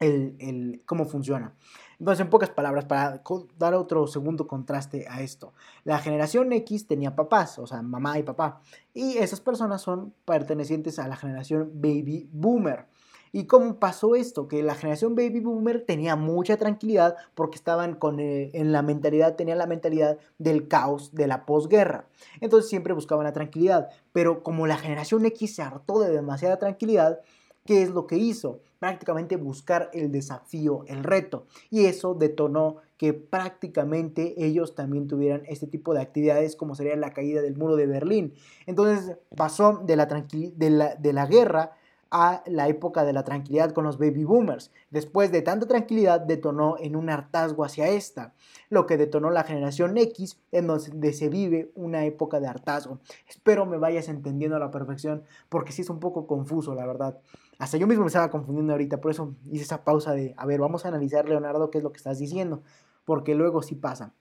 el, cómo funciona. Entonces, en pocas palabras, para dar otro segundo contraste a esto, la generación X tenía papás, o sea, mamá y papá, y esas personas son pertenecientes a la generación baby boomer. ¿Y cómo pasó esto? Que la generación baby boomer tenía mucha tranquilidad porque estaban con, eh, en la mentalidad, tenían la mentalidad del caos de la posguerra. Entonces siempre buscaban la tranquilidad. Pero como la generación X se hartó de demasiada tranquilidad, ¿qué es lo que hizo? Prácticamente buscar el desafío, el reto. Y eso detonó que prácticamente ellos también tuvieran este tipo de actividades como sería la caída del muro de Berlín. Entonces pasó de la, de la, de la guerra a la época de la tranquilidad con los baby boomers. Después de tanta tranquilidad detonó en un hartazgo hacia esta, lo que detonó la generación X en donde se vive una época de hartazgo. Espero me vayas entendiendo a la perfección porque sí es un poco confuso, la verdad. Hasta yo mismo me estaba confundiendo ahorita, por eso hice esa pausa de, a ver, vamos a analizar, Leonardo, qué es lo que estás diciendo, porque luego sí pasa.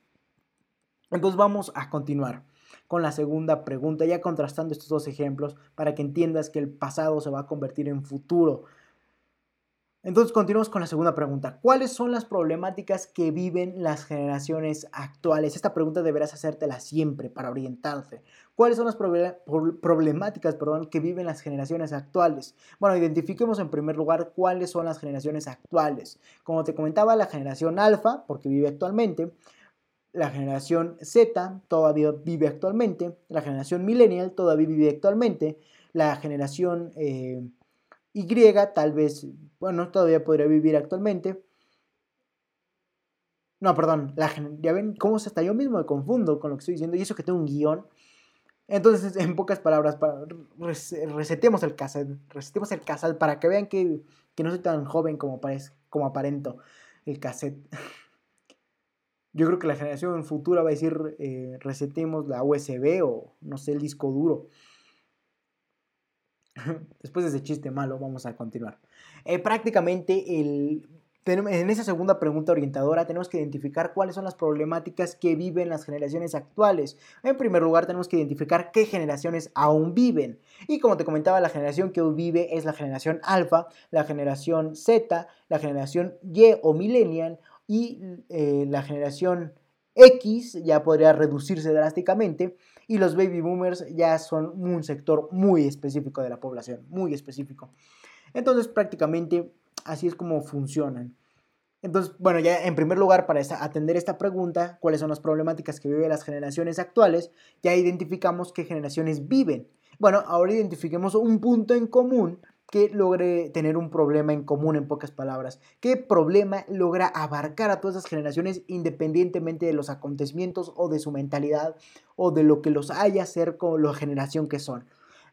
Entonces vamos a continuar con la segunda pregunta, ya contrastando estos dos ejemplos para que entiendas que el pasado se va a convertir en futuro. Entonces continuamos con la segunda pregunta. ¿Cuáles son las problemáticas que viven las generaciones actuales? Esta pregunta deberás hacértela siempre para orientarte. ¿Cuáles son las problemáticas perdón, que viven las generaciones actuales? Bueno, identifiquemos en primer lugar cuáles son las generaciones actuales. Como te comentaba, la generación alfa, porque vive actualmente, la generación Z todavía vive actualmente, la generación millennial todavía vive actualmente, la generación eh, Y tal vez, bueno, todavía podría vivir actualmente. No, perdón, la, ya ven cómo se está, yo mismo me confundo con lo que estoy diciendo y eso que tengo un guion. Entonces, en pocas palabras, para, resetemos el cassette, resetemos el cassette para que vean que, que no soy tan joven como, como aparento el cassette. Yo creo que la generación futura va a decir eh, resetemos la USB o no sé, el disco duro. Después de ese chiste malo, vamos a continuar. Eh, prácticamente el, en esa segunda pregunta orientadora tenemos que identificar cuáles son las problemáticas que viven las generaciones actuales. En primer lugar, tenemos que identificar qué generaciones aún viven. Y como te comentaba, la generación que aún vive es la generación alfa, la generación Z, la generación Y o millennial y eh, la generación X ya podría reducirse drásticamente y los baby boomers ya son un sector muy específico de la población, muy específico. Entonces prácticamente así es como funcionan. Entonces, bueno, ya en primer lugar, para atender esta pregunta, cuáles son las problemáticas que viven las generaciones actuales, ya identificamos qué generaciones viven. Bueno, ahora identifiquemos un punto en común que logre tener un problema en común en pocas palabras. ¿Qué problema logra abarcar a todas esas generaciones independientemente de los acontecimientos o de su mentalidad o de lo que los haya ser con la generación que son?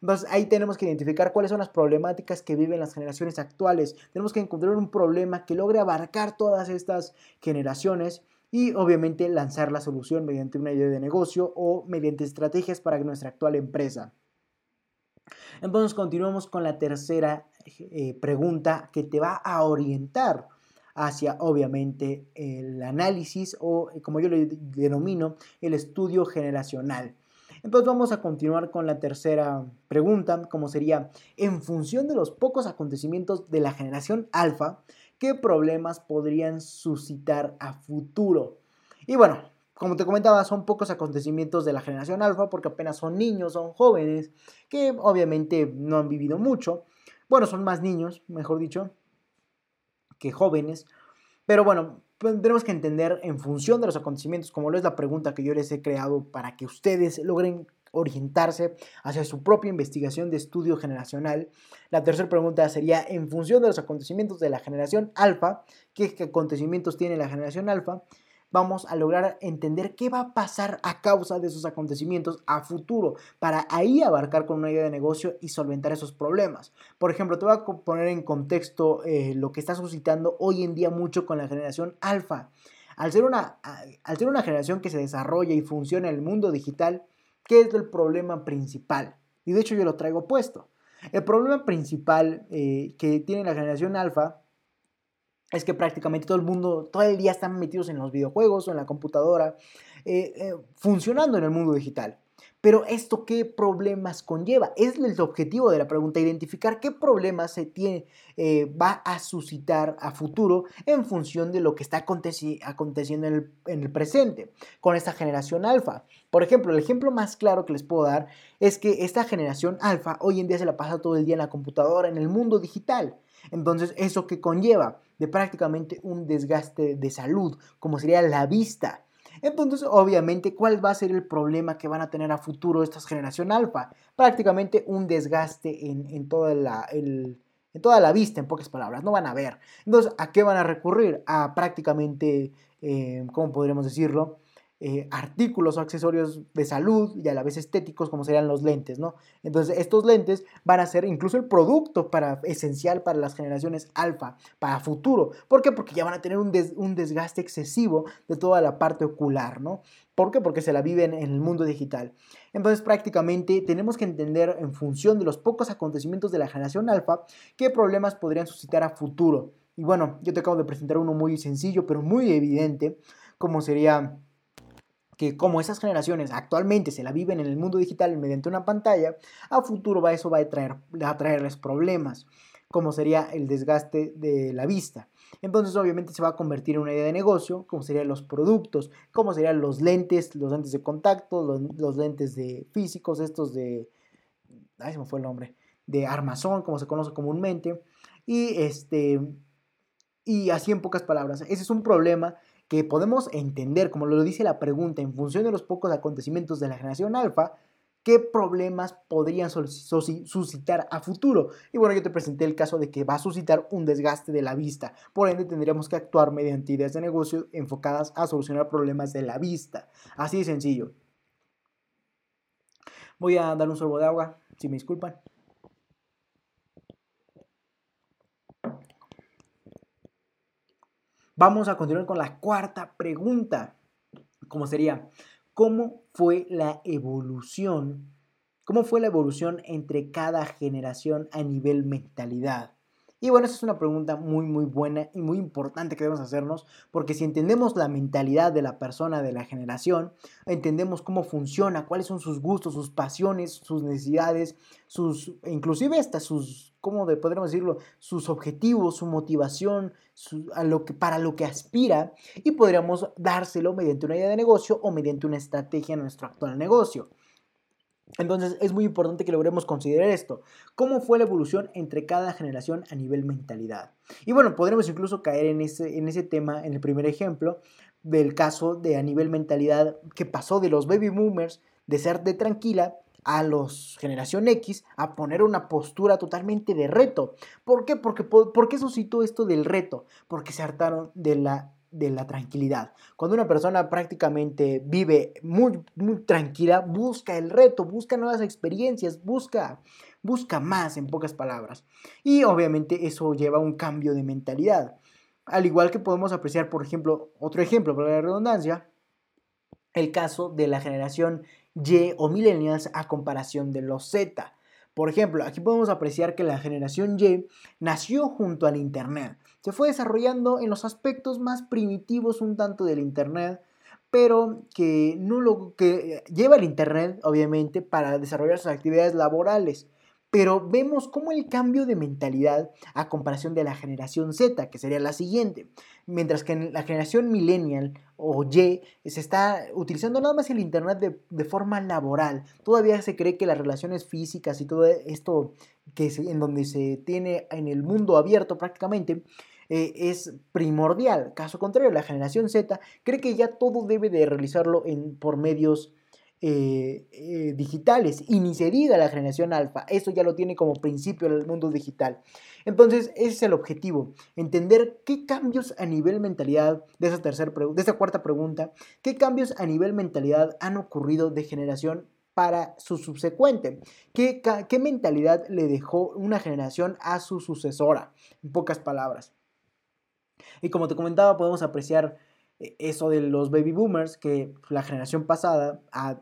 Entonces ahí tenemos que identificar cuáles son las problemáticas que viven las generaciones actuales. Tenemos que encontrar un problema que logre abarcar todas estas generaciones y obviamente lanzar la solución mediante una idea de negocio o mediante estrategias para nuestra actual empresa. Entonces continuamos con la tercera eh, pregunta que te va a orientar hacia obviamente el análisis o como yo le denomino el estudio generacional. Entonces vamos a continuar con la tercera pregunta, como sería, en función de los pocos acontecimientos de la generación alfa, ¿qué problemas podrían suscitar a futuro? Y bueno, como te comentaba, son pocos acontecimientos de la generación alfa porque apenas son niños, son jóvenes, que obviamente no han vivido mucho. Bueno, son más niños, mejor dicho, que jóvenes. Pero bueno, pues, tenemos que entender en función de los acontecimientos, como lo es la pregunta que yo les he creado para que ustedes logren orientarse hacia su propia investigación de estudio generacional. La tercera pregunta sería, en función de los acontecimientos de la generación alfa, ¿qué acontecimientos tiene la generación alfa? Vamos a lograr entender qué va a pasar a causa de esos acontecimientos a futuro, para ahí abarcar con una idea de negocio y solventar esos problemas. Por ejemplo, te voy a poner en contexto eh, lo que está suscitando hoy en día mucho con la generación alfa. Al ser, una, al ser una generación que se desarrolla y funciona en el mundo digital, ¿qué es el problema principal? Y de hecho yo lo traigo puesto. El problema principal eh, que tiene la generación alfa es que prácticamente todo el mundo, todo el día están metidos en los videojuegos o en la computadora, eh, eh, funcionando en el mundo digital. Pero esto qué problemas conlleva? Es el objetivo de la pregunta, identificar qué problemas se tiene, eh, va a suscitar a futuro en función de lo que está aconteciendo en el, en el presente con esta generación alfa. Por ejemplo, el ejemplo más claro que les puedo dar es que esta generación alfa hoy en día se la pasa todo el día en la computadora, en el mundo digital. Entonces, ¿eso qué conlleva? De prácticamente un desgaste de salud, como sería la vista. Entonces, obviamente, ¿cuál va a ser el problema que van a tener a futuro estas generación alfa? Prácticamente un desgaste en, toda la, en toda la vista, en pocas palabras, no van a ver. Entonces, ¿a qué van a recurrir? A prácticamente, eh, ¿cómo podríamos decirlo? Eh, artículos o accesorios de salud y a la vez estéticos como serían los lentes, ¿no? Entonces estos lentes van a ser incluso el producto para, esencial para las generaciones alfa, para futuro. ¿Por qué? Porque ya van a tener un, desgaste excesivo de toda la parte ocular, ¿no? ¿Por qué? Porque se la viven en el mundo digital. Entonces prácticamente tenemos que entender en función de los pocos acontecimientos de la generación alfa qué problemas podrían suscitar a futuro. Y bueno, yo te acabo de presentar uno muy sencillo, pero muy evidente, como sería que como esas generaciones actualmente se la viven en el mundo digital mediante una pantalla, a futuro eso va a, traer, a traerles problemas, como sería el desgaste de la vista. Entonces obviamente se va a convertir en una idea de negocio, como serían los productos, como serían los lentes, los lentes de contacto, los, lentes de físicos, estos de... Ay, se me fue el nombre. De armazón, como se conoce comúnmente. Y este... Y así en pocas palabras, ese es un problema que podemos entender, como lo dice la pregunta, en función de los pocos acontecimientos de la generación alfa, qué problemas podrían suscitar a futuro. Y bueno, yo te presenté el caso de que va a suscitar un desgaste de la vista. Por ende, tendríamos que actuar mediante ideas de negocio enfocadas a solucionar problemas de la vista. Así de sencillo. Voy a dar un sorbo de agua, si me disculpan. Vamos a continuar con la cuarta pregunta, como sería, ¿cómo fue la evolución? ¿Cómo fue la evolución entre cada generación a nivel mentalidad? Y bueno, esa es una pregunta muy, muy buena y muy importante que debemos hacernos, porque si entendemos la mentalidad de la persona de la generación, entendemos cómo funciona, cuáles son sus gustos, sus pasiones, sus necesidades, sus, inclusive hasta sus, ¿cómo podríamos decirlo? Sus objetivos, su motivación, para lo que aspira, y podríamos dárselo mediante una idea de negocio o mediante una estrategia en nuestro actual negocio. Entonces es muy importante que logremos considerar esto. ¿Cómo fue la evolución entre cada generación a nivel mentalidad? Y bueno, podremos incluso caer en ese, en ese tema en el primer ejemplo del caso de a nivel mentalidad que pasó de los baby boomers de ser de tranquila a los generación X a poner una postura totalmente de reto. ¿Por qué? Porque, ¿Por qué suscitó esto del reto? Porque se hartaron de la de la tranquilidad. Cuando una persona prácticamente vive muy, muy tranquila, busca el reto, busca nuevas experiencias, busca, busca más, en pocas palabras. Y obviamente eso lleva a un cambio de mentalidad. Al igual que podemos apreciar, por ejemplo, otro ejemplo, por la redundancia, el caso de la generación Y o millennials a comparación de los Z. Por ejemplo, aquí podemos apreciar que la generación Y nació junto al Internet. Se fue desarrollando en los aspectos más primitivos un tanto del Internet, pero que, no lo, que lleva el Internet, obviamente, para desarrollar sus actividades laborales. Pero vemos cómo el cambio de mentalidad a comparación de la generación Z, que sería la siguiente, mientras que en la generación millennial o Y se está utilizando nada más el Internet de, forma laboral, todavía se cree que las relaciones físicas y todo esto que en donde se tiene en el mundo abierto prácticamente, eh, es primordial. Caso contrario, la generación Z cree que ya todo debe de realizarlo en, por medios eh, eh, digitales y ni se diga la generación alfa, eso ya lo tiene como principio el mundo digital. Entonces, ese es el objetivo, entender qué cambios a nivel mentalidad de esa, tercera, de esa cuarta pregunta, qué cambios a nivel mentalidad han ocurrido de generación para su subsecuente. ¿Qué, ¿Qué, mentalidad le dejó una generación a su sucesora? En pocas palabras. Y como te comentaba, podemos apreciar eh, eso de los baby boomers, que la generación pasada ha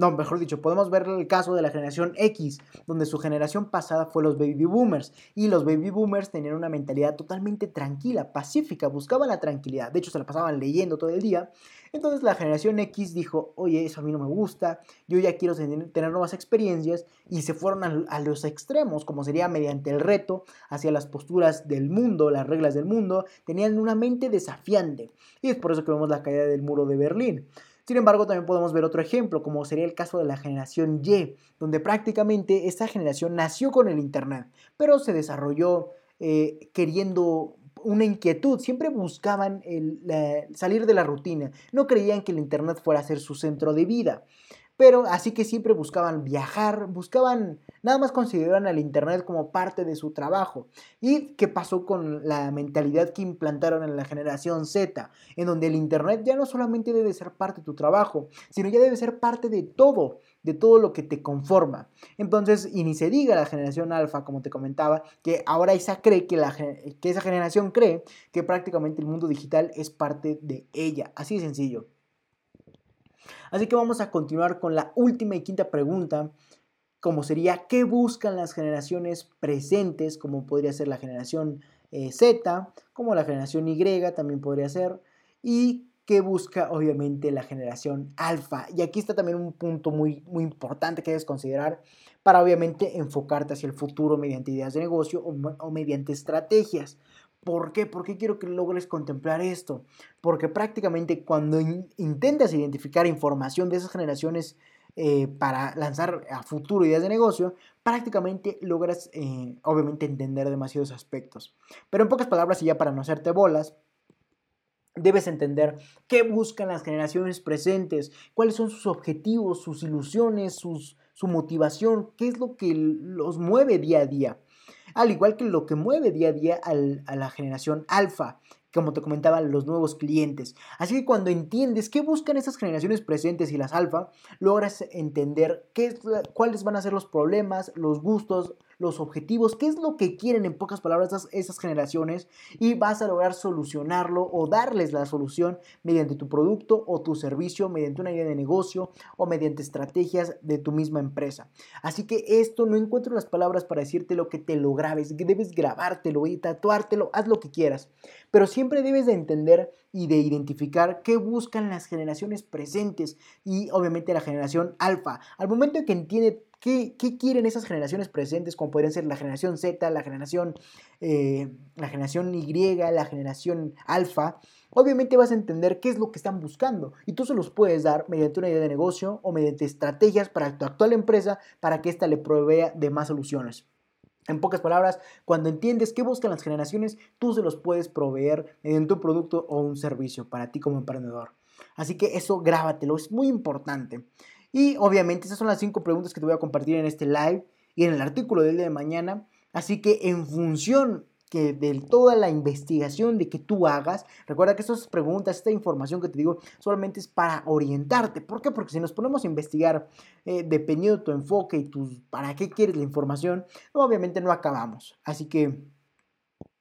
no, mejor dicho, podemos ver el caso de la generación X, donde su generación pasada fue los baby boomers. Y los baby boomers tenían una mentalidad totalmente tranquila, pacífica, buscaban la tranquilidad. De hecho, se la pasaban leyendo todo el día. Entonces la generación X dijo, oye, eso a mí no me gusta, yo ya quiero tener nuevas experiencias. Y se fueron a, los extremos, como sería mediante el reto hacia las posturas del mundo, las reglas del mundo. Tenían una mente desafiante. Y es por eso que vemos la caída del muro de Berlín. Sin embargo, también podemos ver otro ejemplo, como sería el caso de la generación Y, donde prácticamente esta generación nació con el Internet, pero se desarrolló eh, queriendo una inquietud, siempre buscaban salir de la rutina, no creían que el Internet fuera a ser su centro de vida. Pero así que siempre buscaban viajar, buscaban, nada más consideraban al Internet como parte de su trabajo. ¿Y qué pasó con la mentalidad que implantaron en la generación Z? En donde el Internet ya no solamente debe ser parte de tu trabajo, sino ya debe ser parte de todo, de todo lo que te conforma. Entonces, y ni se diga la generación alfa, como te comentaba, que ahora esa cree que, que esa generación cree que prácticamente el mundo digital es parte de ella. Así de sencillo. Así que vamos a continuar con la última y quinta pregunta, como sería, ¿qué buscan las generaciones presentes, como podría ser la generación eh, Z, como la generación Y también podría ser, y qué busca obviamente la generación alfa. Y aquí está también un punto muy, muy importante que debes considerar para obviamente enfocarte hacia el futuro mediante ideas de negocio o mediante estrategias. ¿Por qué? ¿Por qué quiero que logres contemplar esto? Porque prácticamente cuando intentas identificar información de esas generaciones eh, para lanzar a futuro ideas de negocio, prácticamente logras eh, obviamente entender demasiados aspectos. Pero en pocas palabras y ya para no hacerte bolas, Debes entender qué buscan las generaciones presentes, cuáles son sus objetivos, sus ilusiones, su motivación, qué es lo que los mueve día a día al igual que lo que mueve día a día a la generación alfa, como te comentaba, los nuevos clientes. Así que cuando entiendes qué buscan esas generaciones presentes y las alfa, logras entender qué cuáles van a ser los problemas, los gustos, los objetivos, qué es lo que quieren en pocas palabras esas, generaciones y vas a lograr solucionarlo o darles la solución mediante tu producto o tu servicio, mediante una idea de negocio o mediante estrategias de tu misma empresa. Así que esto no encuentro las palabras para decirte lo que te lo grabes, debes grabártelo y tatuártelo, haz lo que quieras, pero siempre debes de entender y de identificar qué buscan las generaciones presentes y obviamente la generación alfa. Al momento en que entiende qué, quieren esas generaciones presentes, como podrían ser la generación Z, la generación, eh, la generación Y, la generación alfa, obviamente vas a entender qué es lo que están buscando y tú se los puedes dar mediante una idea de negocio o mediante estrategias para tu actual empresa para que ésta le provea de más soluciones. En pocas palabras, cuando entiendes qué buscan las generaciones, tú se los puedes proveer mediante un producto o un servicio para ti como emprendedor. Así que eso grábatelo, es muy importante. Y obviamente esas son las cinco preguntas que te voy a compartir en este live y en el artículo del día de mañana. Así que en función que de toda la investigación de que tú hagas, recuerda que estas preguntas, esta información que te digo, solamente es para orientarte. ¿Por qué? Porque si nos ponemos a investigar eh, dependiendo de tu enfoque y tus, para qué quieres la información, obviamente no acabamos. Así que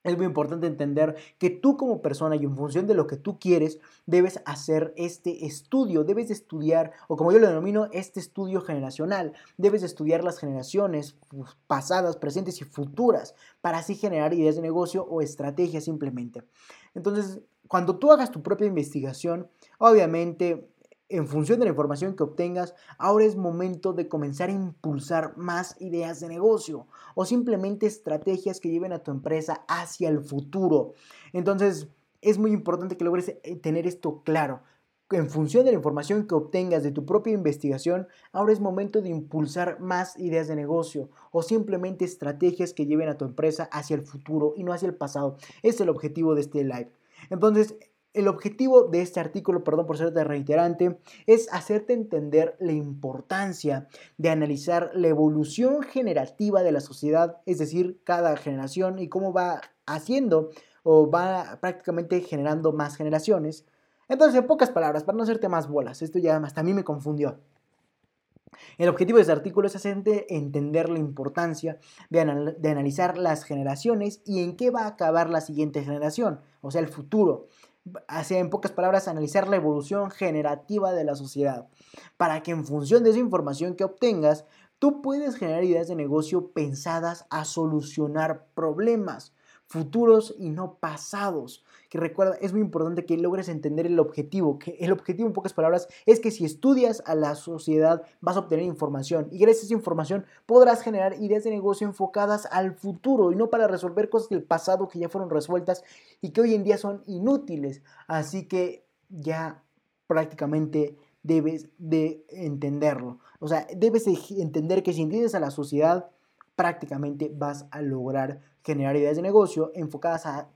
es muy importante entender que tú como persona y en función de lo que tú quieres, debes hacer este estudio, debes de estudiar, o como yo lo denomino, este estudio generacional. Debes de estudiar las generaciones pasadas, presentes y futuras para así generar ideas de negocio o estrategias simplemente. Entonces, cuando tú hagas tu propia investigación, obviamente en función de la información que obtengas, ahora es momento de comenzar a impulsar más ideas de negocio o simplemente estrategias que lleven a tu empresa hacia el futuro. Entonces, es muy importante que logres eh, tener esto claro. En función de la información que obtengas de tu propia investigación, ahora es momento de impulsar más ideas de negocio o simplemente estrategias que lleven a tu empresa hacia el futuro y no hacia el pasado. Es el objetivo de este live. Entonces, el objetivo de este artículo, perdón por ser reiterante, es hacerte entender la importancia de analizar la evolución generativa de la sociedad, es decir, cada generación y cómo va haciendo o va prácticamente generando más generaciones. Entonces, en pocas palabras, para no hacerte más bolas, esto ya hasta a mí me confundió. El objetivo de este artículo es hacerte entender la importancia de, de, analizar las generaciones y en qué va a acabar la siguiente generación, o sea, el futuro hacia, en pocas palabras, analizar la evolución generativa de la sociedad, para que en función de esa información que obtengas, tú puedes generar ideas de negocio pensadas a solucionar problemas futuros y no pasados. Que recuerda, es muy importante que logres entender el objetivo, que el objetivo en pocas palabras es que si estudias a la sociedad vas a obtener información y gracias a esa información podrás generar ideas de negocio enfocadas al futuro y no para resolver cosas del pasado que ya fueron resueltas y que hoy en día son inútiles. Así que ya prácticamente debes de entenderlo. O sea, debes de entender que si entiendes a la sociedad, prácticamente vas a lograr generar ideas de negocio enfocadas a,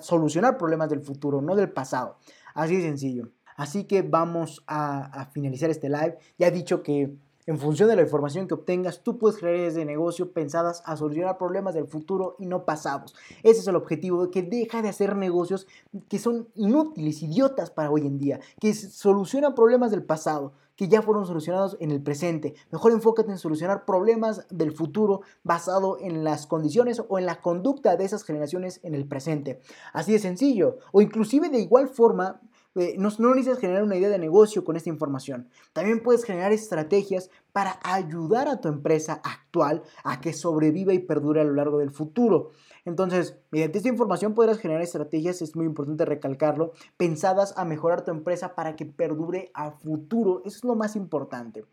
solucionar problemas del futuro, no del pasado. Así de sencillo. Así que vamos a, a finalizar este live. Ya he dicho que en función de la información que obtengas, tú puedes crear ideas de negocio pensadas a solucionar problemas del futuro y no pasados. Ese es el objetivo, que deja de hacer negocios que son inútiles, idiotas para hoy en día, que solucionan problemas del pasado, que ya fueron solucionados en el presente. Mejor enfócate en solucionar problemas del futuro basado en las condiciones o en la conducta de esas generaciones en el presente. Así de sencillo. O inclusive de igual forma, eh, no, no, necesitas generar una idea de negocio con esta información. También puedes generar estrategias para ayudar a tu empresa actual a que sobreviva y perdure a lo largo del futuro. Entonces, mediante esta información podrás generar estrategias, es muy importante recalcarlo, pensadas a mejorar tu empresa para que perdure a futuro. Eso es lo más importante.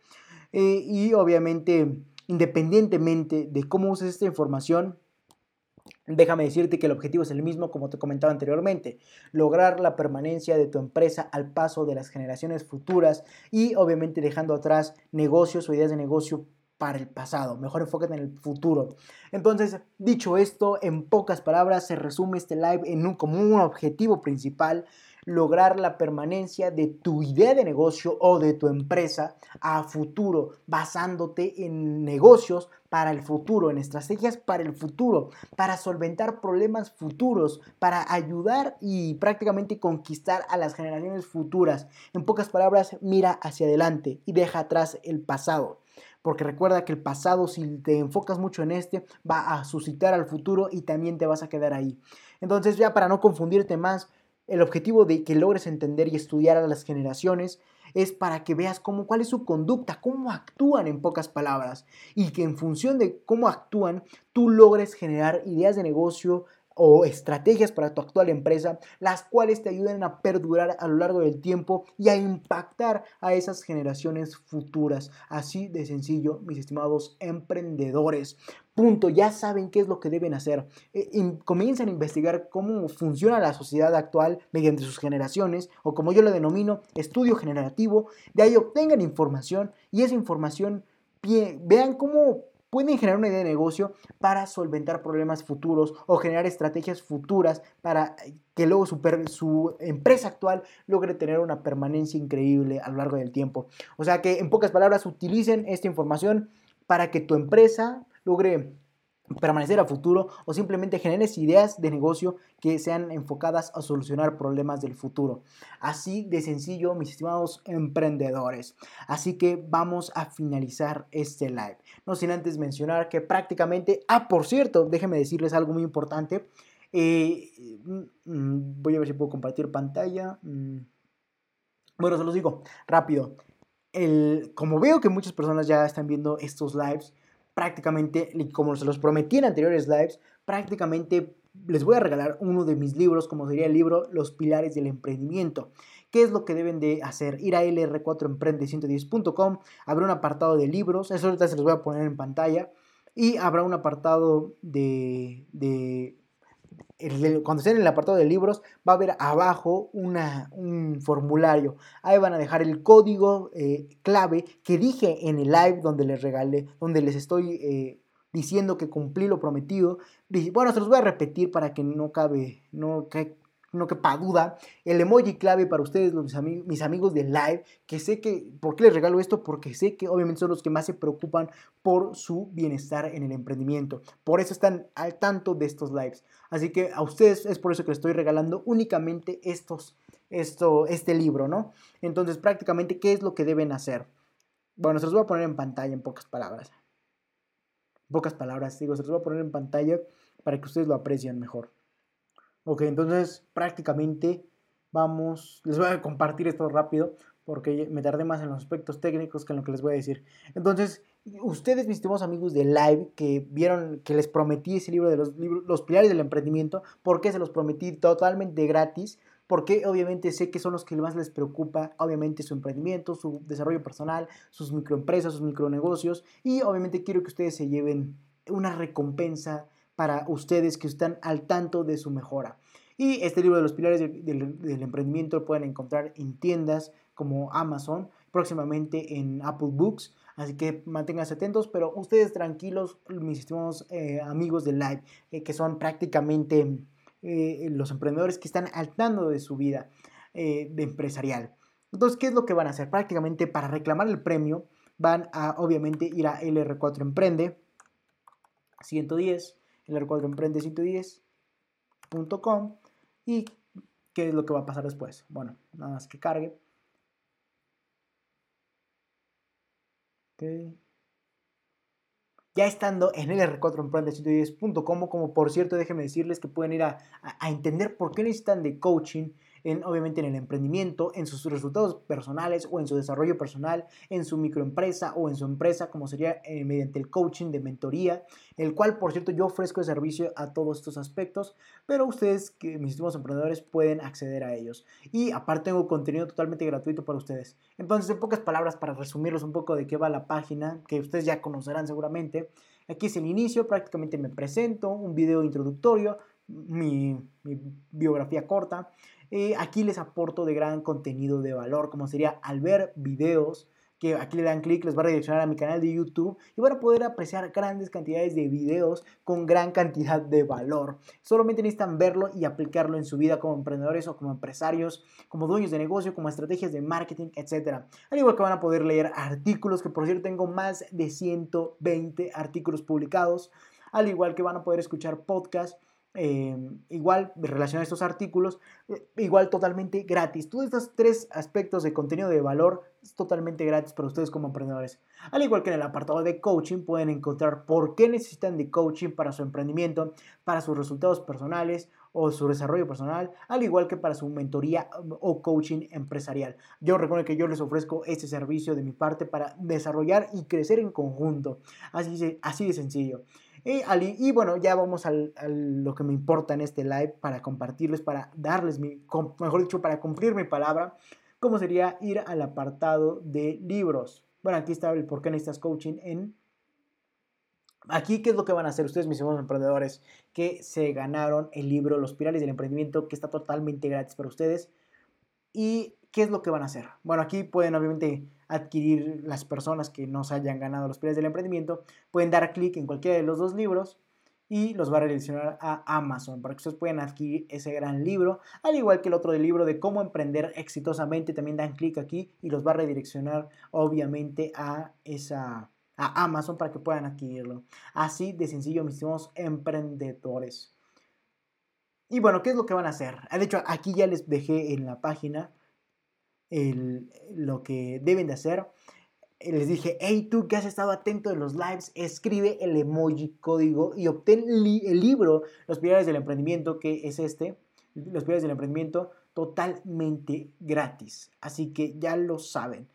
Eh, y obviamente, independientemente de cómo uses esta información, Déjame decirte que el objetivo es el mismo como te comentaba anteriormente, lograr la permanencia de tu empresa al paso de las generaciones futuras y obviamente dejando atrás negocios o ideas de negocio para el pasado, mejor enfócate en el futuro. Entonces, dicho esto, en pocas palabras se resume este live en un, como un objetivo principal lograr la permanencia de tu idea de negocio o de tu empresa a futuro, basándote en negocios para el futuro, en estrategias para el futuro, para solventar problemas futuros, para ayudar y prácticamente conquistar a las generaciones futuras. En pocas palabras, mira hacia adelante y deja atrás el pasado. Porque recuerda que el pasado, si te enfocas mucho en este, va a suscitar al futuro y también te vas a quedar ahí. Entonces ya para no confundirte más, el objetivo de que logres entender y estudiar a las generaciones es para que veas cómo, cuál es su conducta, cómo actúan en pocas palabras y que en función de cómo actúan tú logres generar ideas de negocio, o estrategias para tu actual empresa, las cuales te ayuden a perdurar a lo largo del tiempo y a impactar a esas generaciones futuras. Así de sencillo, mis estimados emprendedores. Punto, ya saben qué es lo que deben hacer. Eh, comienzan a investigar cómo funciona la sociedad actual mediante sus generaciones, o como yo lo denomino, estudio generativo. De ahí obtengan información y esa información vean cómo pueden generar una idea de negocio para solventar problemas futuros o generar estrategias futuras para que luego su, empresa actual logre tener una permanencia increíble a lo largo del tiempo. O sea que en pocas palabras utilicen esta información para que tu empresa logre permanecer a futuro o simplemente generes ideas de negocio que sean enfocadas a solucionar problemas del futuro. Así de sencillo, mis estimados emprendedores. Y que vamos a finalizar este live. No sin antes mencionar que prácticamente, ah, por cierto, déjenme decirles algo muy importante. Eh, mm, voy a ver si puedo compartir pantalla. Mm. Bueno, se los digo rápido. El, como veo que muchas personas ya están viendo estos lives, prácticamente, como se los prometí en anteriores lives, prácticamente les voy a regalar uno de mis libros, como sería el libro Los Pilares del Emprendimiento. ¿Qué es lo que deben de hacer? Ir a lr4emprende110.com, habrá un apartado de libros, eso ahorita se los voy a poner en pantalla, y habrá un apartado de, de cuando estén en el apartado de libros, va a haber abajo una, un formulario. Ahí van a dejar el código eh, clave que dije en el live donde les regalé, donde les estoy eh, diciendo que cumplí lo prometido. Bueno, se los voy a repetir para que no cabe, no, no quepa duda, el emoji clave para ustedes, mis, amigos, de live, que sé que, ¿por qué les regalo esto? Porque sé que obviamente son los que más se preocupan por su bienestar en el emprendimiento. Por eso están al tanto de estos lives. Así que a ustedes es por eso que les estoy regalando únicamente estos, esto, este libro, ¿no? Entonces, prácticamente, ¿qué es lo que deben hacer? Bueno, se los voy a poner en pantalla en pocas palabras. En pocas palabras, digo, se los voy a poner en pantalla para que ustedes lo aprecien mejor. Ok, entonces prácticamente vamos, les voy a compartir esto rápido porque me tardé más en los aspectos técnicos que en lo que les voy a decir. Entonces, ustedes, mis estimados amigos de Live, que vieron que les prometí ese libro de los, los pilares del emprendimiento, ¿por qué se los prometí totalmente gratis? Porque obviamente sé que son los que más les preocupa, obviamente su emprendimiento, su desarrollo personal, sus microempresas, sus micronegocios, y obviamente quiero que ustedes se lleven una recompensa para ustedes que están al tanto de su mejora. Y este libro de los pilares del, emprendimiento lo pueden encontrar en tiendas como Amazon, próximamente en Apple Books. Así que manténganse atentos, pero ustedes tranquilos, mis estimados eh, amigos de Live, eh, que son prácticamente eh, los emprendedores que están al tanto de su vida de empresarial. Entonces, ¿qué es lo que van a hacer? Prácticamente para reclamar el premio, van a obviamente ir a LR4 Emprende 110 el R4 Emprende 110.com y qué es lo que va a pasar después. Bueno, nada más que cargue. Ya estando en el R4 Emprende 110.com, como por cierto, déjenme decirles que pueden ir a, a entender por qué necesitan de coaching obviamente en el emprendimiento, en sus resultados personales o en su desarrollo personal, en su microempresa o en su empresa, como sería eh, mediante el coaching de mentoría, el cual, por cierto, yo ofrezco el servicio a todos estos aspectos, pero ustedes, que mis estimados emprendedores, pueden acceder a ellos. Y aparte tengo contenido totalmente gratuito para ustedes. Entonces, en pocas palabras, para resumirlos un poco de qué va la página, que ustedes ya conocerán seguramente, aquí es el inicio, prácticamente me presento, un video introductorio, mi, mi biografía corta, eh, aquí les aporto de gran contenido de valor, como sería al ver videos, que aquí le dan clic, les va a redireccionar a mi canal de YouTube y van a poder apreciar grandes cantidades de videos con gran cantidad de valor. Solamente necesitan verlo y aplicarlo en su vida como emprendedores o como empresarios, como dueños de negocio, como estrategias de marketing, etc. Al igual que van a poder leer artículos, que por cierto tengo más de 120 artículos publicados, al igual que van a poder escuchar podcasts Em, igual relacionado a estos artículos, eh, igual totalmente gratis. Todos estos tres aspectos de contenido de valor es totalmente gratis para ustedes como emprendedores. Al igual que en el apartado de coaching pueden encontrar por qué necesitan de coaching para su emprendimiento, para sus resultados personales o su desarrollo personal, al igual que para su mentoría o coaching empresarial. Yo recuerdo que yo les ofrezco este servicio de mi parte para desarrollar y crecer en conjunto. Así, así de sencillo. Y, bueno, ya vamos a lo que me importa en este live para compartirles, para darles mi, mejor dicho, para cumplir mi palabra, como sería ir al apartado de libros. Bueno, aquí está el por qué necesitas coaching en... Aquí, ¿qué es lo que van a hacer ustedes, mis hermanos emprendedores, que se ganaron el libro Los Pirales del Emprendimiento, que está totalmente gratis para ustedes? ¿Y qué es lo que van a hacer? Bueno, aquí pueden obviamente adquirir las personas que nos hayan ganado los pilares del emprendimiento, pueden dar clic en cualquiera de los dos libros y los va a redireccionar a Amazon para que ustedes puedan adquirir ese gran libro, al igual que el otro del libro de cómo emprender exitosamente, también dan clic aquí y los va a redireccionar obviamente a esa a Amazon para que puedan adquirirlo. Así de sencillo, mis estimados emprendedores. Y bueno, ¿qué es lo que van a hacer? De hecho, aquí ya les dejé en la página lo que deben de hacer. Les dije, hey tú que has estado atento de los lives, escribe el emoji código y obtén el libro Los Pilares del Emprendimiento, que es este, Los Pilares del Emprendimiento, totalmente gratis. Así que ya lo saben.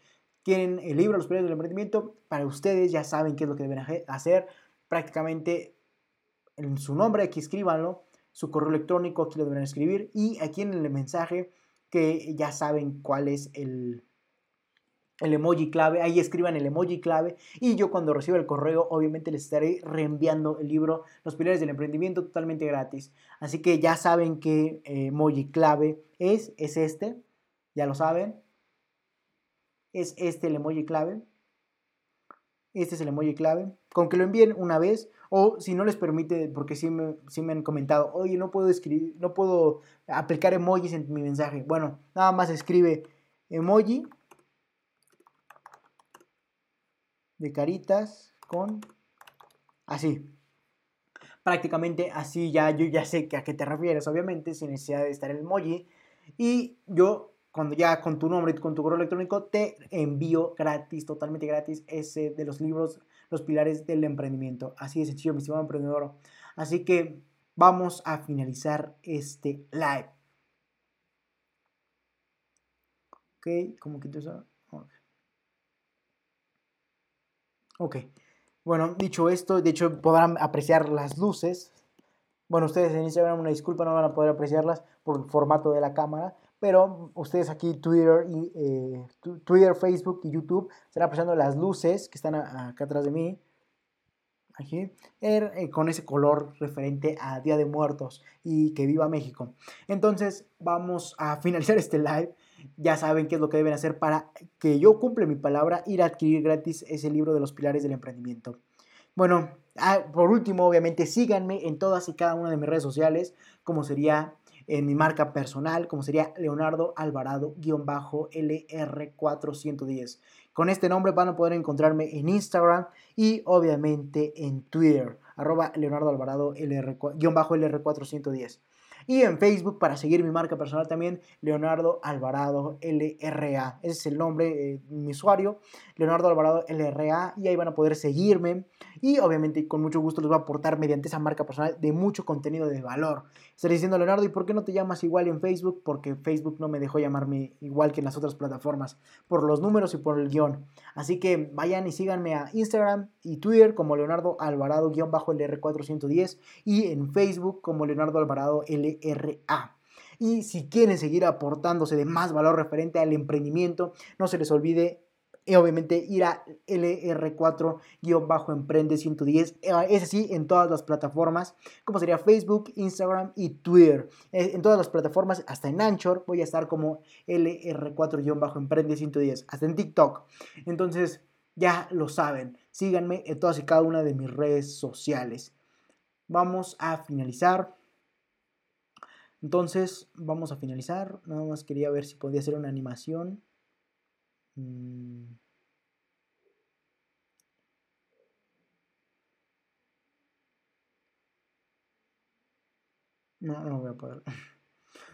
Quieren el libro Los Pilares del Emprendimiento, para ustedes ya saben qué es lo que deben hacer. Prácticamente en su nombre aquí escríbanlo, su correo electrónico aquí lo deben escribir y aquí en el mensaje que ya saben cuál es el, el emoji clave, ahí escriban el emoji clave y yo cuando reciba el correo obviamente les estaré reenviando el libro Los Pilares del Emprendimiento totalmente gratis. Así que ya saben qué eh, emoji clave es, es este, ya lo saben. Es este el emoji clave. Este es el emoji clave. Con que lo envíen una vez o si no les permite, porque sí me, me han comentado, oye, no puedo escribir, no puedo aplicar emojis en mi mensaje. Bueno, nada más escribe emoji de caritas con así. Prácticamente así ya yo ya sé a qué te refieres, obviamente, sin necesidad de estar el emoji. Y yo cuando ya con tu nombre y con tu correo electrónico te envío gratis, totalmente gratis, ese de los libros, los pilares del emprendimiento. Así de sencillo, mi estimado emprendedor. Así que vamos a finalizar este live. Ok, ¿cómo quito eso? Ok. Bueno, dicho esto, de hecho podrán apreciar las luces. Bueno, ustedes en Instagram, una disculpa, no van a poder apreciarlas por el formato de la cámara, pero ustedes aquí Twitter, eh, Twitter, Facebook y YouTube estarán apreciando las luces que están acá atrás de mí, aquí, er, eh, con ese color referente a Día de Muertos y que viva México. Entonces vamos a finalizar este live. Ya saben qué es lo que deben hacer para que yo cumple mi palabra, ir a adquirir gratis ese libro de los pilares del emprendimiento. Bueno, ah, por último, obviamente síganme en todas y cada una de mis redes sociales, como sería en mi marca personal, como sería Leonardo Alvarado-LR410. Con este nombre van a poder encontrarme en Instagram y obviamente en Twitter, arroba Leonardo Alvarado-LR410. Y en Facebook, para seguir mi marca personal también, Leonardo Alvarado LRA. Ese es el nombre, de mi usuario, Leonardo Alvarado LRA. Y ahí van a poder seguirme. Y obviamente con mucho gusto les voy a aportar mediante esa marca personal de mucho contenido de valor. Estaré diciendo, Leonardo, ¿y por qué no te llamas igual en Facebook? Porque Facebook no me dejó llamarme igual que en las otras plataformas. Por los números y por el guion. Así que vayan y síganme a Instagram y Twitter como Leonardo Alvarado-LR410 y en Facebook como Leonardo Alvarado LRA. Y si quieren seguir aportándose de más valor referente al emprendimiento, no se les olvide y obviamente ir a LR4-Emprende 110, eh, es así en todas las plataformas, como sería Facebook, Instagram y Twitter. Eh, en todas las plataformas, hasta en Anchor, voy a estar como LR4-Emprende 110, hasta en TikTok. Entonces, ya lo saben, síganme en todas y cada una de mis redes sociales. Vamos a finalizar. Entonces, vamos a finalizar. Nada más quería ver si podía hacer una animación. Mm. No, no voy a poder.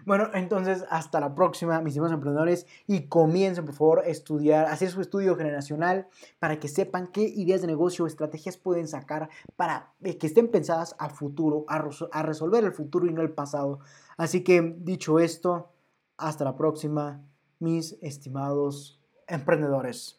Bueno, entonces hasta la próxima, mis estimados emprendedores, y comiencen por favor a estudiar, hacer su estudio generacional para que sepan qué ideas de negocio o estrategias pueden sacar para eh, que estén pensadas a futuro, a, a resolver el futuro y no el pasado. Así que dicho esto, hasta la próxima, mis estimados emprendedores.